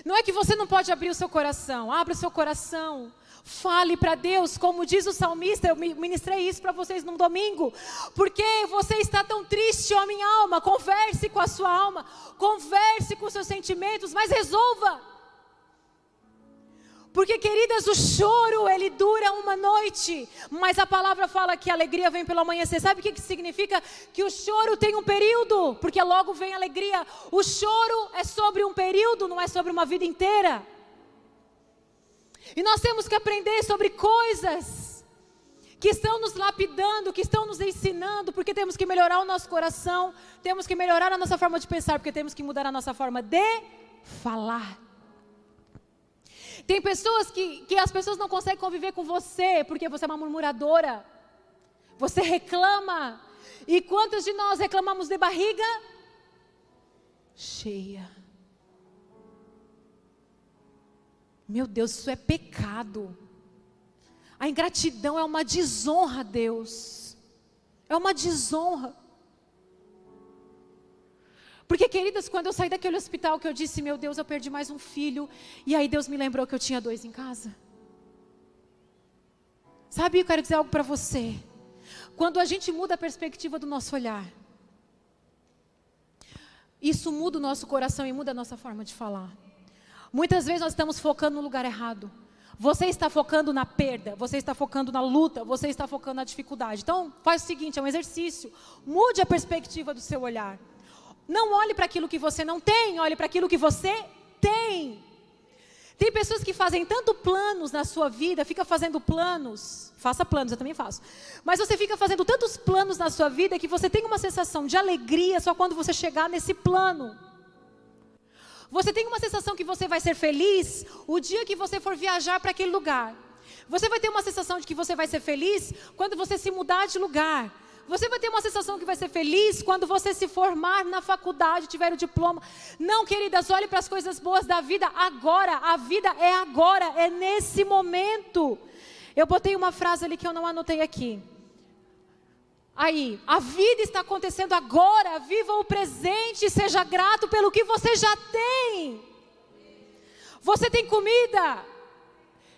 Não é que você não pode abrir o seu coração, abra o seu coração. Fale para Deus, como diz o salmista, eu ministrei isso para vocês num domingo. Porque você está tão triste, ó minha alma? Converse com a sua alma, converse com seus sentimentos, mas resolva. Porque, queridas, o choro ele dura uma noite, mas a palavra fala que a alegria vem pelo amanhecer. Sabe o que, que significa? Que o choro tem um período, porque logo vem a alegria. O choro é sobre um período, não é sobre uma vida inteira. E nós temos que aprender sobre coisas que estão nos lapidando, que estão nos ensinando, porque temos que melhorar o nosso coração, temos que melhorar a nossa forma de pensar, porque temos que mudar a nossa forma de falar. Tem pessoas que, que as pessoas não conseguem conviver com você porque você é uma murmuradora. Você reclama. E quantos de nós reclamamos de barriga cheia? Meu Deus, isso é pecado. A ingratidão é uma desonra Deus. É uma desonra. Porque, queridas, quando eu saí daquele hospital que eu disse, meu Deus, eu perdi mais um filho, e aí Deus me lembrou que eu tinha dois em casa. Sabe, eu quero dizer algo para você. Quando a gente muda a perspectiva do nosso olhar, isso muda o nosso coração e muda a nossa forma de falar. Muitas vezes nós estamos focando no lugar errado. Você está focando na perda, você está focando na luta, você está focando na dificuldade. Então, faz o seguinte, é um exercício. Mude a perspectiva do seu olhar. Não olhe para aquilo que você não tem, olhe para aquilo que você tem. Tem pessoas que fazem tanto planos na sua vida, fica fazendo planos, faça planos, eu também faço. Mas você fica fazendo tantos planos na sua vida que você tem uma sensação de alegria só quando você chegar nesse plano. Você tem uma sensação que você vai ser feliz o dia que você for viajar para aquele lugar. Você vai ter uma sensação de que você vai ser feliz quando você se mudar de lugar. Você vai ter uma sensação que vai ser feliz quando você se formar na faculdade, tiver o diploma. Não, queridas, olhe para as coisas boas da vida agora. A vida é agora, é nesse momento. Eu botei uma frase ali que eu não anotei aqui. Aí, a vida está acontecendo agora. Viva o presente, seja grato pelo que você já tem. Você tem comida.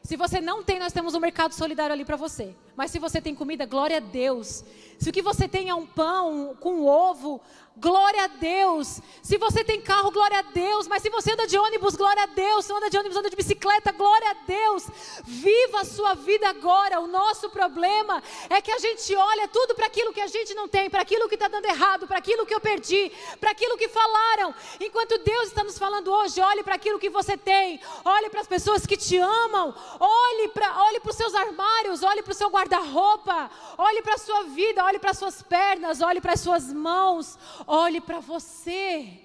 Se você não tem, nós temos um mercado solidário ali para você. Mas se você tem comida, glória a Deus. Se o que você tem é um pão com ovo, glória a Deus. Se você tem carro, glória a Deus. Mas se você anda de ônibus, glória a Deus. Se anda de ônibus, anda de bicicleta, glória a Deus. Viva a sua vida agora. O nosso problema é que a gente olha tudo para aquilo que a gente não tem, para aquilo que está dando errado, para aquilo que eu perdi, para aquilo que falaram. Enquanto Deus está nos falando hoje, olhe para aquilo que você tem, olhe para as pessoas que te amam, olhe para olhe os seus armários, olhe para o seu guarda-roupa, olhe para a sua vida, olhe para as suas pernas, olhe para as suas mãos, Olhe para você.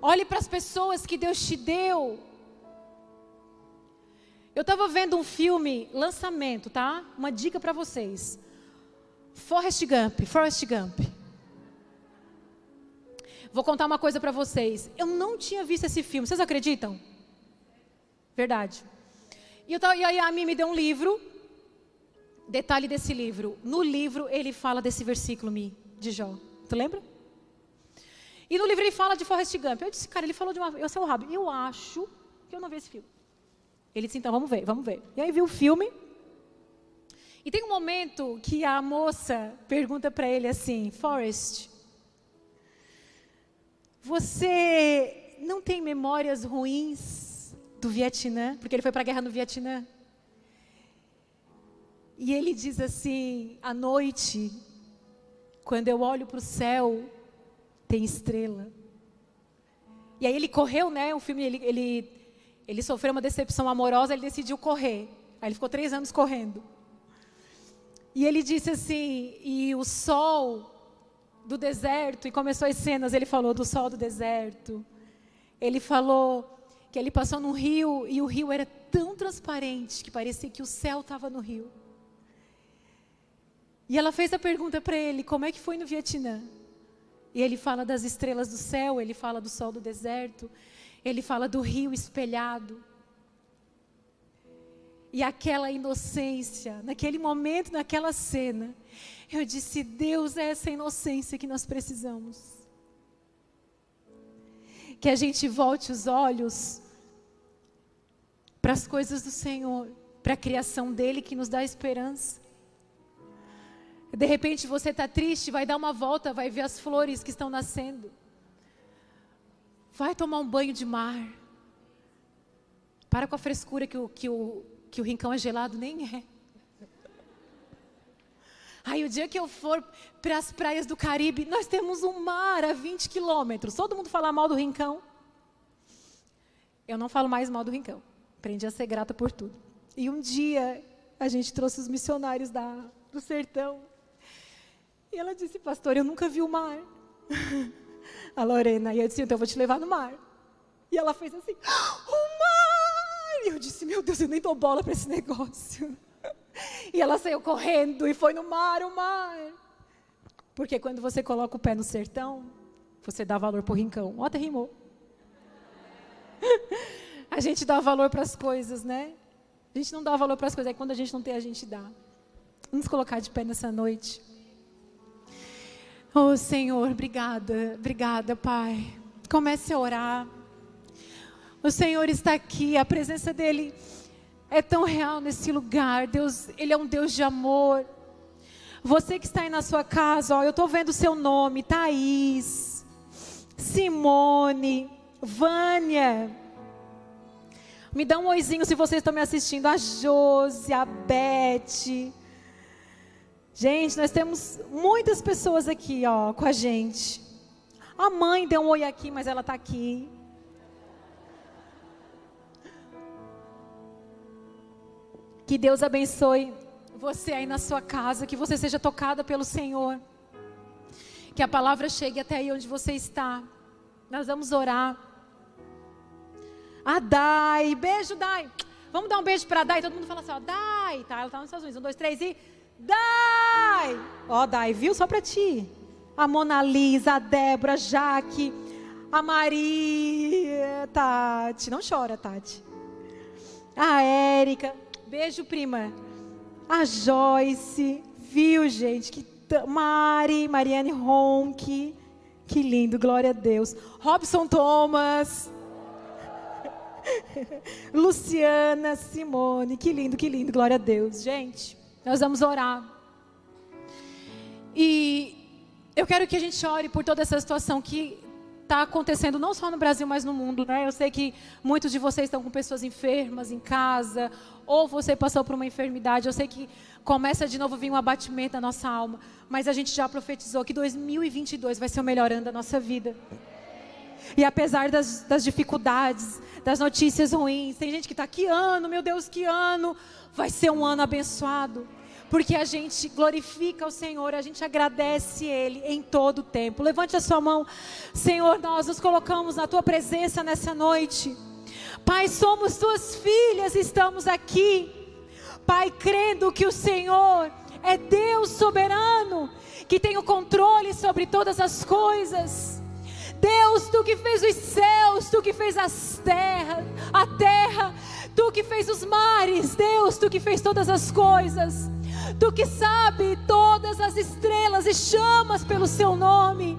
Olhe para as pessoas que Deus te deu. Eu estava vendo um filme, lançamento, tá? Uma dica para vocês. Forrest Gump, Forrest Gump. Vou contar uma coisa para vocês. Eu não tinha visto esse filme, vocês acreditam? Verdade. E, eu, e aí a Ami me deu um livro. Detalhe desse livro. No livro ele fala desse versículo Mi, de Jó. Tu lembra? E no livro ele fala de Forrest Gump. Eu disse, cara, ele falou de uma. Eu sei o rabo. Eu acho que eu não vi esse filme. Ele disse, então vamos ver, vamos ver. E aí viu o filme. E tem um momento que a moça pergunta para ele assim: Forrest, você não tem memórias ruins do Vietnã? Porque ele foi para a guerra no Vietnã. E ele diz assim: à noite, quando eu olho para o céu, tem estrela. E aí ele correu, né? O filme, ele, ele, ele sofreu uma decepção amorosa, ele decidiu correr. Aí ele ficou três anos correndo. E ele disse assim: e o sol do deserto e começou as cenas. Ele falou do sol do deserto. Ele falou que ele passou num rio e o rio era tão transparente que parecia que o céu estava no rio. E ela fez a pergunta para ele: como é que foi no Vietnã? E ele fala das estrelas do céu, ele fala do sol do deserto, ele fala do rio espelhado. E aquela inocência, naquele momento, naquela cena, eu disse: Deus, é essa inocência que nós precisamos. Que a gente volte os olhos para as coisas do Senhor, para a criação dele que nos dá esperança. De repente você está triste, vai dar uma volta, vai ver as flores que estão nascendo. Vai tomar um banho de mar. Para com a frescura que o, que o, que o rincão é gelado, nem é. Aí o dia que eu for para as praias do Caribe, nós temos um mar a 20 quilômetros. Todo mundo fala mal do rincão. Eu não falo mais mal do rincão. Aprendi a ser grata por tudo. E um dia a gente trouxe os missionários da, do sertão. E ela disse, pastor, eu nunca vi o mar. A Lorena. E eu disse, então eu vou te levar no mar. E ela fez assim, o mar! E eu disse, meu Deus, eu nem dou bola para esse negócio. E ela saiu correndo e foi no mar, o mar. Porque quando você coloca o pé no sertão, você dá valor para o rincão. Ó, até rimou. A gente dá valor para as coisas, né? A gente não dá valor para as coisas, é quando a gente não tem, a gente dá. Vamos colocar de pé nessa noite. Oh Senhor, obrigada, obrigada, Pai. Comece a orar. O Senhor está aqui, a presença dEle é tão real nesse lugar. Deus, Ele é um Deus de amor. Você que está aí na sua casa, ó, eu estou vendo o seu nome, Thaís, Simone, Vânia. Me dá um oizinho se vocês estão me assistindo. A Josi, a Beth. Gente, nós temos muitas pessoas aqui, ó, com a gente. A mãe deu um oi aqui, mas ela está aqui. Que Deus abençoe você aí na sua casa, que você seja tocada pelo Senhor. Que a palavra chegue até aí onde você está. Nós vamos orar. A Dai, beijo, Dai. Vamos dar um beijo para Dai. Todo mundo fala assim, ó, Dai, tá? Ela está nos Estados Unidos. Um, dois, três e. Dai! Ó, Dai, viu? Só para ti. A Mona Lisa, a Débora, a Jaque, a Maria, Tati. Não chora, Tati. A Érica. Beijo, prima. A Joyce. Viu, gente? Que Mari, Mariane Ronque. Que lindo, glória a Deus. Robson Thomas. Luciana, Simone, que lindo, que lindo, glória a Deus. Gente, nós vamos orar. E eu quero que a gente ore por toda essa situação que está acontecendo não só no Brasil, mas no mundo, né? Eu sei que muitos de vocês estão com pessoas enfermas em casa, ou você passou por uma enfermidade. Eu sei que começa de novo a vir um abatimento na nossa alma, mas a gente já profetizou que 2022 vai ser o melhor ano da nossa vida. E apesar das, das dificuldades, das notícias ruins, tem gente que está, que ano, meu Deus, que ano, vai ser um ano abençoado. Porque a gente glorifica o Senhor, a gente agradece Ele em todo o tempo. Levante a sua mão, Senhor, nós nos colocamos na Tua presença nessa noite. Pai, somos Tuas filhas, estamos aqui. Pai, crendo que o Senhor é Deus soberano, que tem o controle sobre todas as coisas. Deus, tu que fez os céus, tu que fez as terras, a terra, tu que fez os mares, Deus, tu que fez todas as coisas. Tu que sabe todas as estrelas e chamas pelo seu nome.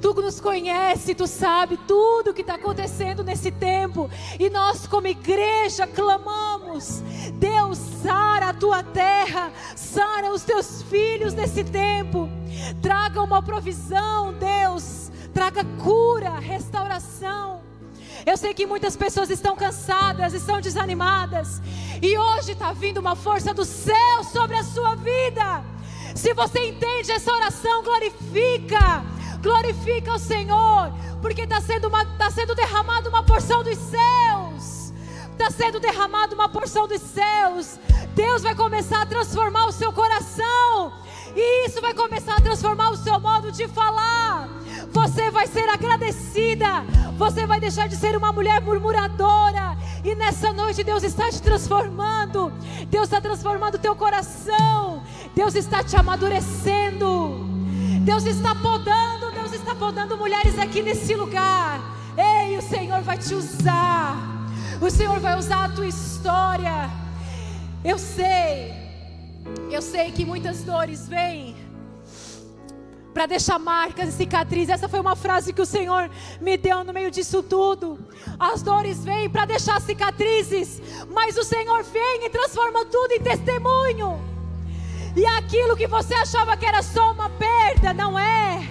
Tu nos conhece, tu sabe tudo o que está acontecendo nesse tempo. E nós, como igreja, clamamos: Deus, sara a tua terra, sara os teus filhos nesse tempo. Traga uma provisão, Deus traga cura, restauração. Eu sei que muitas pessoas estão cansadas, estão desanimadas, e hoje está vindo uma força do céu sobre a sua vida. Se você entende essa oração, glorifica, glorifica o Senhor, porque está sendo, tá sendo derramada uma porção dos céus. Está sendo derramada uma porção dos céus. Deus vai começar a transformar o seu coração E isso vai começar a transformar o seu modo de falar. Você vai ser agradecida. Você vai deixar de ser uma mulher murmuradora. E nessa noite Deus está te transformando. Deus está transformando o teu coração. Deus está te amadurecendo. Deus está podando. Deus está podando mulheres aqui nesse lugar. Ei, o Senhor vai te usar. O Senhor vai usar a tua história. Eu sei. Eu sei que muitas dores vêm para deixar marcas e cicatrizes. Essa foi uma frase que o Senhor me deu no meio disso tudo. As dores vêm para deixar cicatrizes, mas o Senhor vem e transforma tudo em testemunho. E aquilo que você achava que era só uma perda, não é.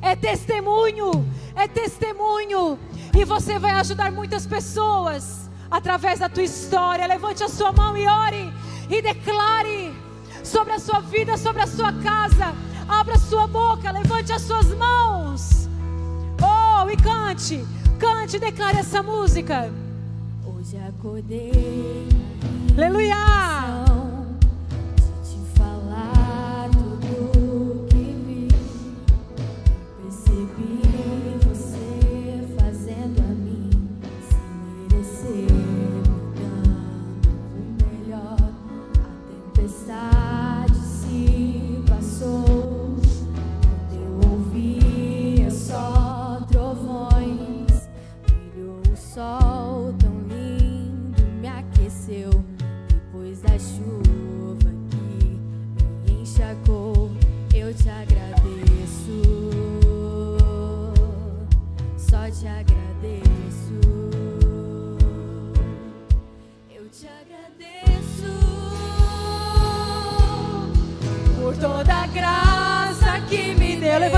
É testemunho, é testemunho. E você vai ajudar muitas pessoas através da tua história. Levante a sua mão e ore e declare sobre a sua vida, sobre a sua casa Abra sua boca, levante as suas mãos. Oh, e cante, cante, declare essa música. Hoje acordei. Aleluia.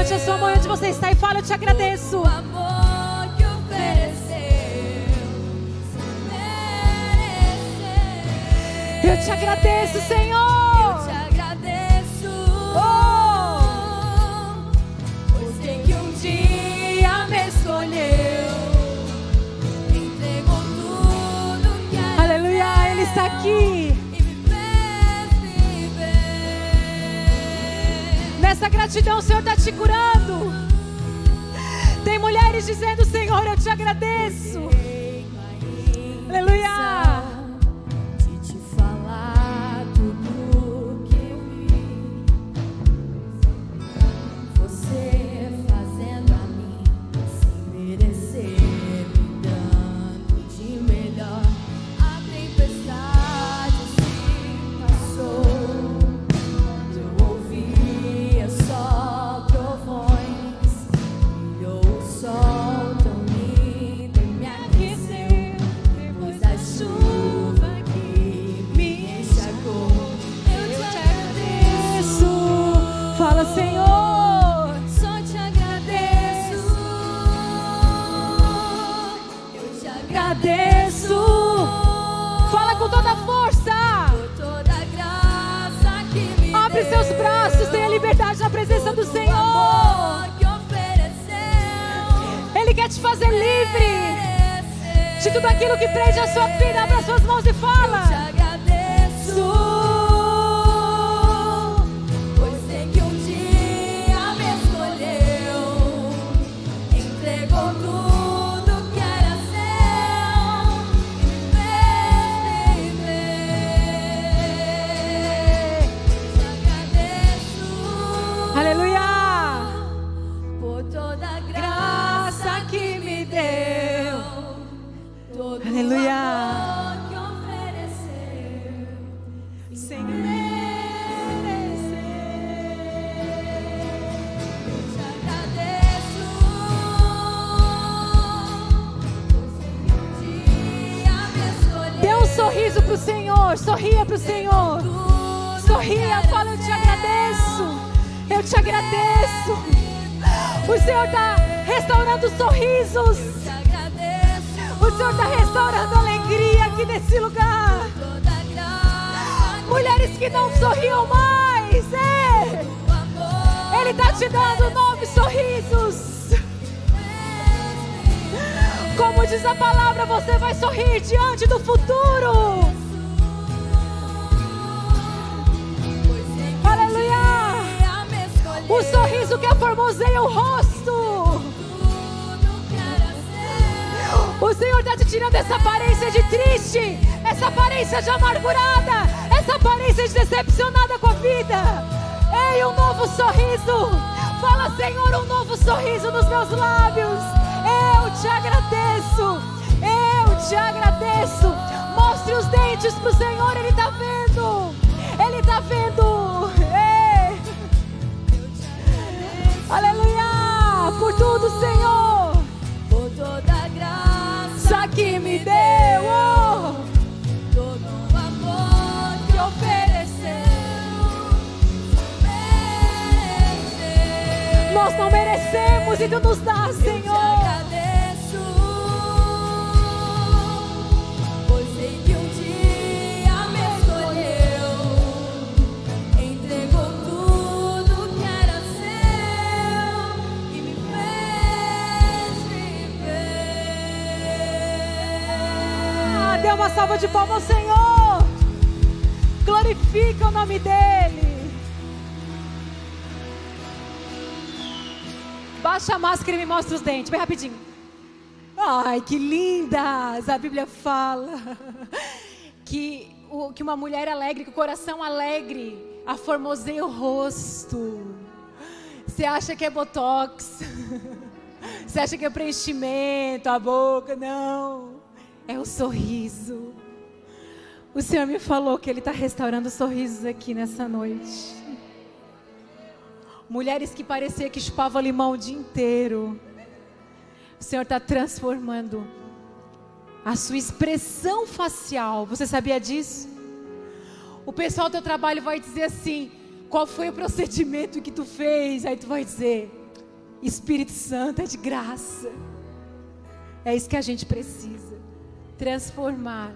Levante a sua mão onde você está e fala: Eu te agradeço. O amor que ofereceu, se eu te agradeço, Senhor. Eu te agradeço. Oh. Pois sei que um dia me escolheu. Entregou tudo que era Aleluia, Ele está aqui. Essa gratidão, o Senhor está te curando. Tem mulheres dizendo: Senhor, eu te agradeço. eu te agradeço. Eu te agradeço. O Senhor está restaurando sorrisos. O Senhor está restaurando a alegria aqui nesse lugar. Mulheres que não sorriam mais. É. Ele está te dando novos sorrisos. Como diz a palavra, você vai sorrir diante do futuro. O sorriso que aformoseia o rosto. O Senhor está te tirando essa aparência de triste, essa aparência de amargurada, essa aparência de decepcionada com a vida. Ei, um novo sorriso. Fala, Senhor, um novo sorriso nos meus lábios. Eu te agradeço. Eu te agradeço. Mostre os dentes para o Senhor, Ele está vendo. Ele está vendo. Aleluia. Por tudo, Senhor. Por toda a graça que me deu. Oh. todo o amor que ofereceu. Mereceu. Nós não merecemos e tu nos dá, Senhor. Dê uma salva de palmas ao Senhor. Glorifica o nome dEle. Baixa a máscara e me mostra os dentes, bem rapidinho. Ai, que lindas! A Bíblia fala que, o- que uma mulher alegre, que o coração alegre, aformoseia o rosto. Você acha que é botox? Você acha que é preenchimento, a boca? Não. É o sorriso. O Senhor me falou que Ele está restaurando sorrisos aqui nessa noite. Mulheres que parecia que chupavam limão o dia inteiro. O Senhor está transformando a sua expressão facial. Você sabia disso? O pessoal do teu trabalho vai dizer assim: qual foi o procedimento que tu fez? Aí tu vai dizer: Espírito Santo é de graça. É isso que a gente precisa. Transformar.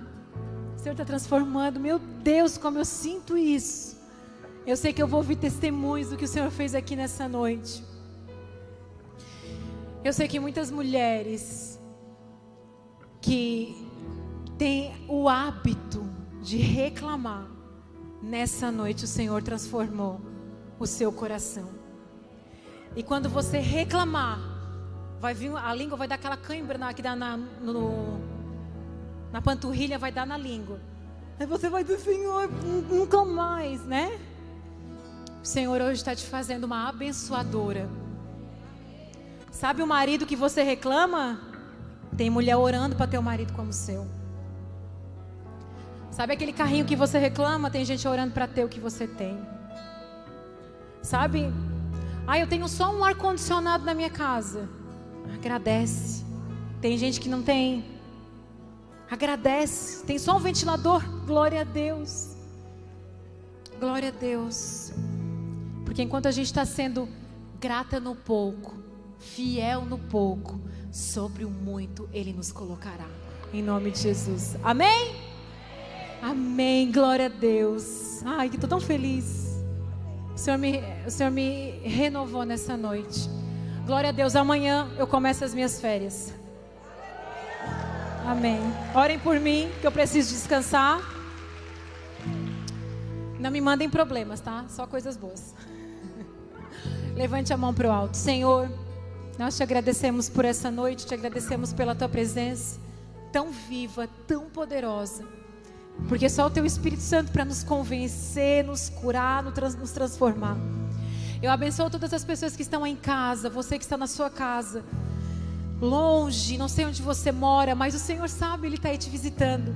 O Senhor está transformando. Meu Deus, como eu sinto isso. Eu sei que eu vou ouvir testemunhos do que o Senhor fez aqui nessa noite. Eu sei que muitas mulheres que têm o hábito de reclamar, nessa noite o Senhor transformou o seu coração. E quando você reclamar, vai vir a língua vai dar aquela cãibra dá na, no, na panturrilha, vai dar na língua. Aí você vai dizer, Senhor, nunca mais, né? O Senhor hoje está te fazendo uma abençoadora. Sabe o marido que você reclama? Tem mulher orando para ter um marido como o seu. Sabe aquele carrinho que você reclama? Tem gente orando para ter o que você tem. Sabe? Ah, eu tenho só um ar-condicionado na minha casa. Agradece. Tem gente que não tem. Agradece. Tem só um ventilador. Glória a Deus. Glória a Deus. Porque enquanto a gente está sendo grata no pouco, fiel no pouco, sobre o muito Ele nos colocará. Em nome de Jesus. Amém? Amém. Glória a Deus. Ai, que estou tão feliz. O Senhor, me, o Senhor me renovou nessa noite. Glória a Deus. Amanhã eu começo as minhas férias. Amém. Orem por mim, que eu preciso descansar. Não me mandem problemas, tá? Só coisas boas. Levante a mão para o alto. Senhor, nós te agradecemos por essa noite, te agradecemos pela tua presença tão viva, tão poderosa. Porque só o teu Espírito Santo para nos convencer, nos curar, nos trans- nos transformar. Eu abençoo todas as pessoas que estão em casa, você que está na sua casa, longe, não sei onde você mora, mas o Senhor sabe, Ele está aí te visitando.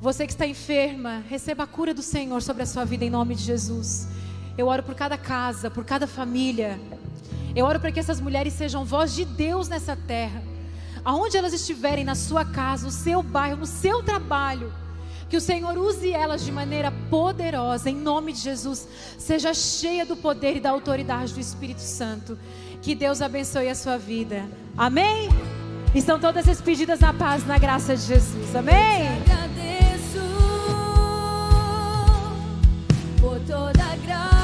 Você que está enferma, receba a cura do Senhor sobre a sua vida em nome de Jesus. Eu oro por cada casa, por cada família. Eu oro para que essas mulheres sejam voz de Deus nessa terra. Aonde elas estiverem, na sua casa, no seu bairro, no seu trabalho. Que o Senhor use elas de maneira poderosa, em nome de Jesus. Seja cheia do poder e da autoridade do Espírito Santo. Que Deus abençoe a sua vida. Amém? Estão todas despedidas na paz, na graça de Jesus. Amém? Agradeço por toda a graça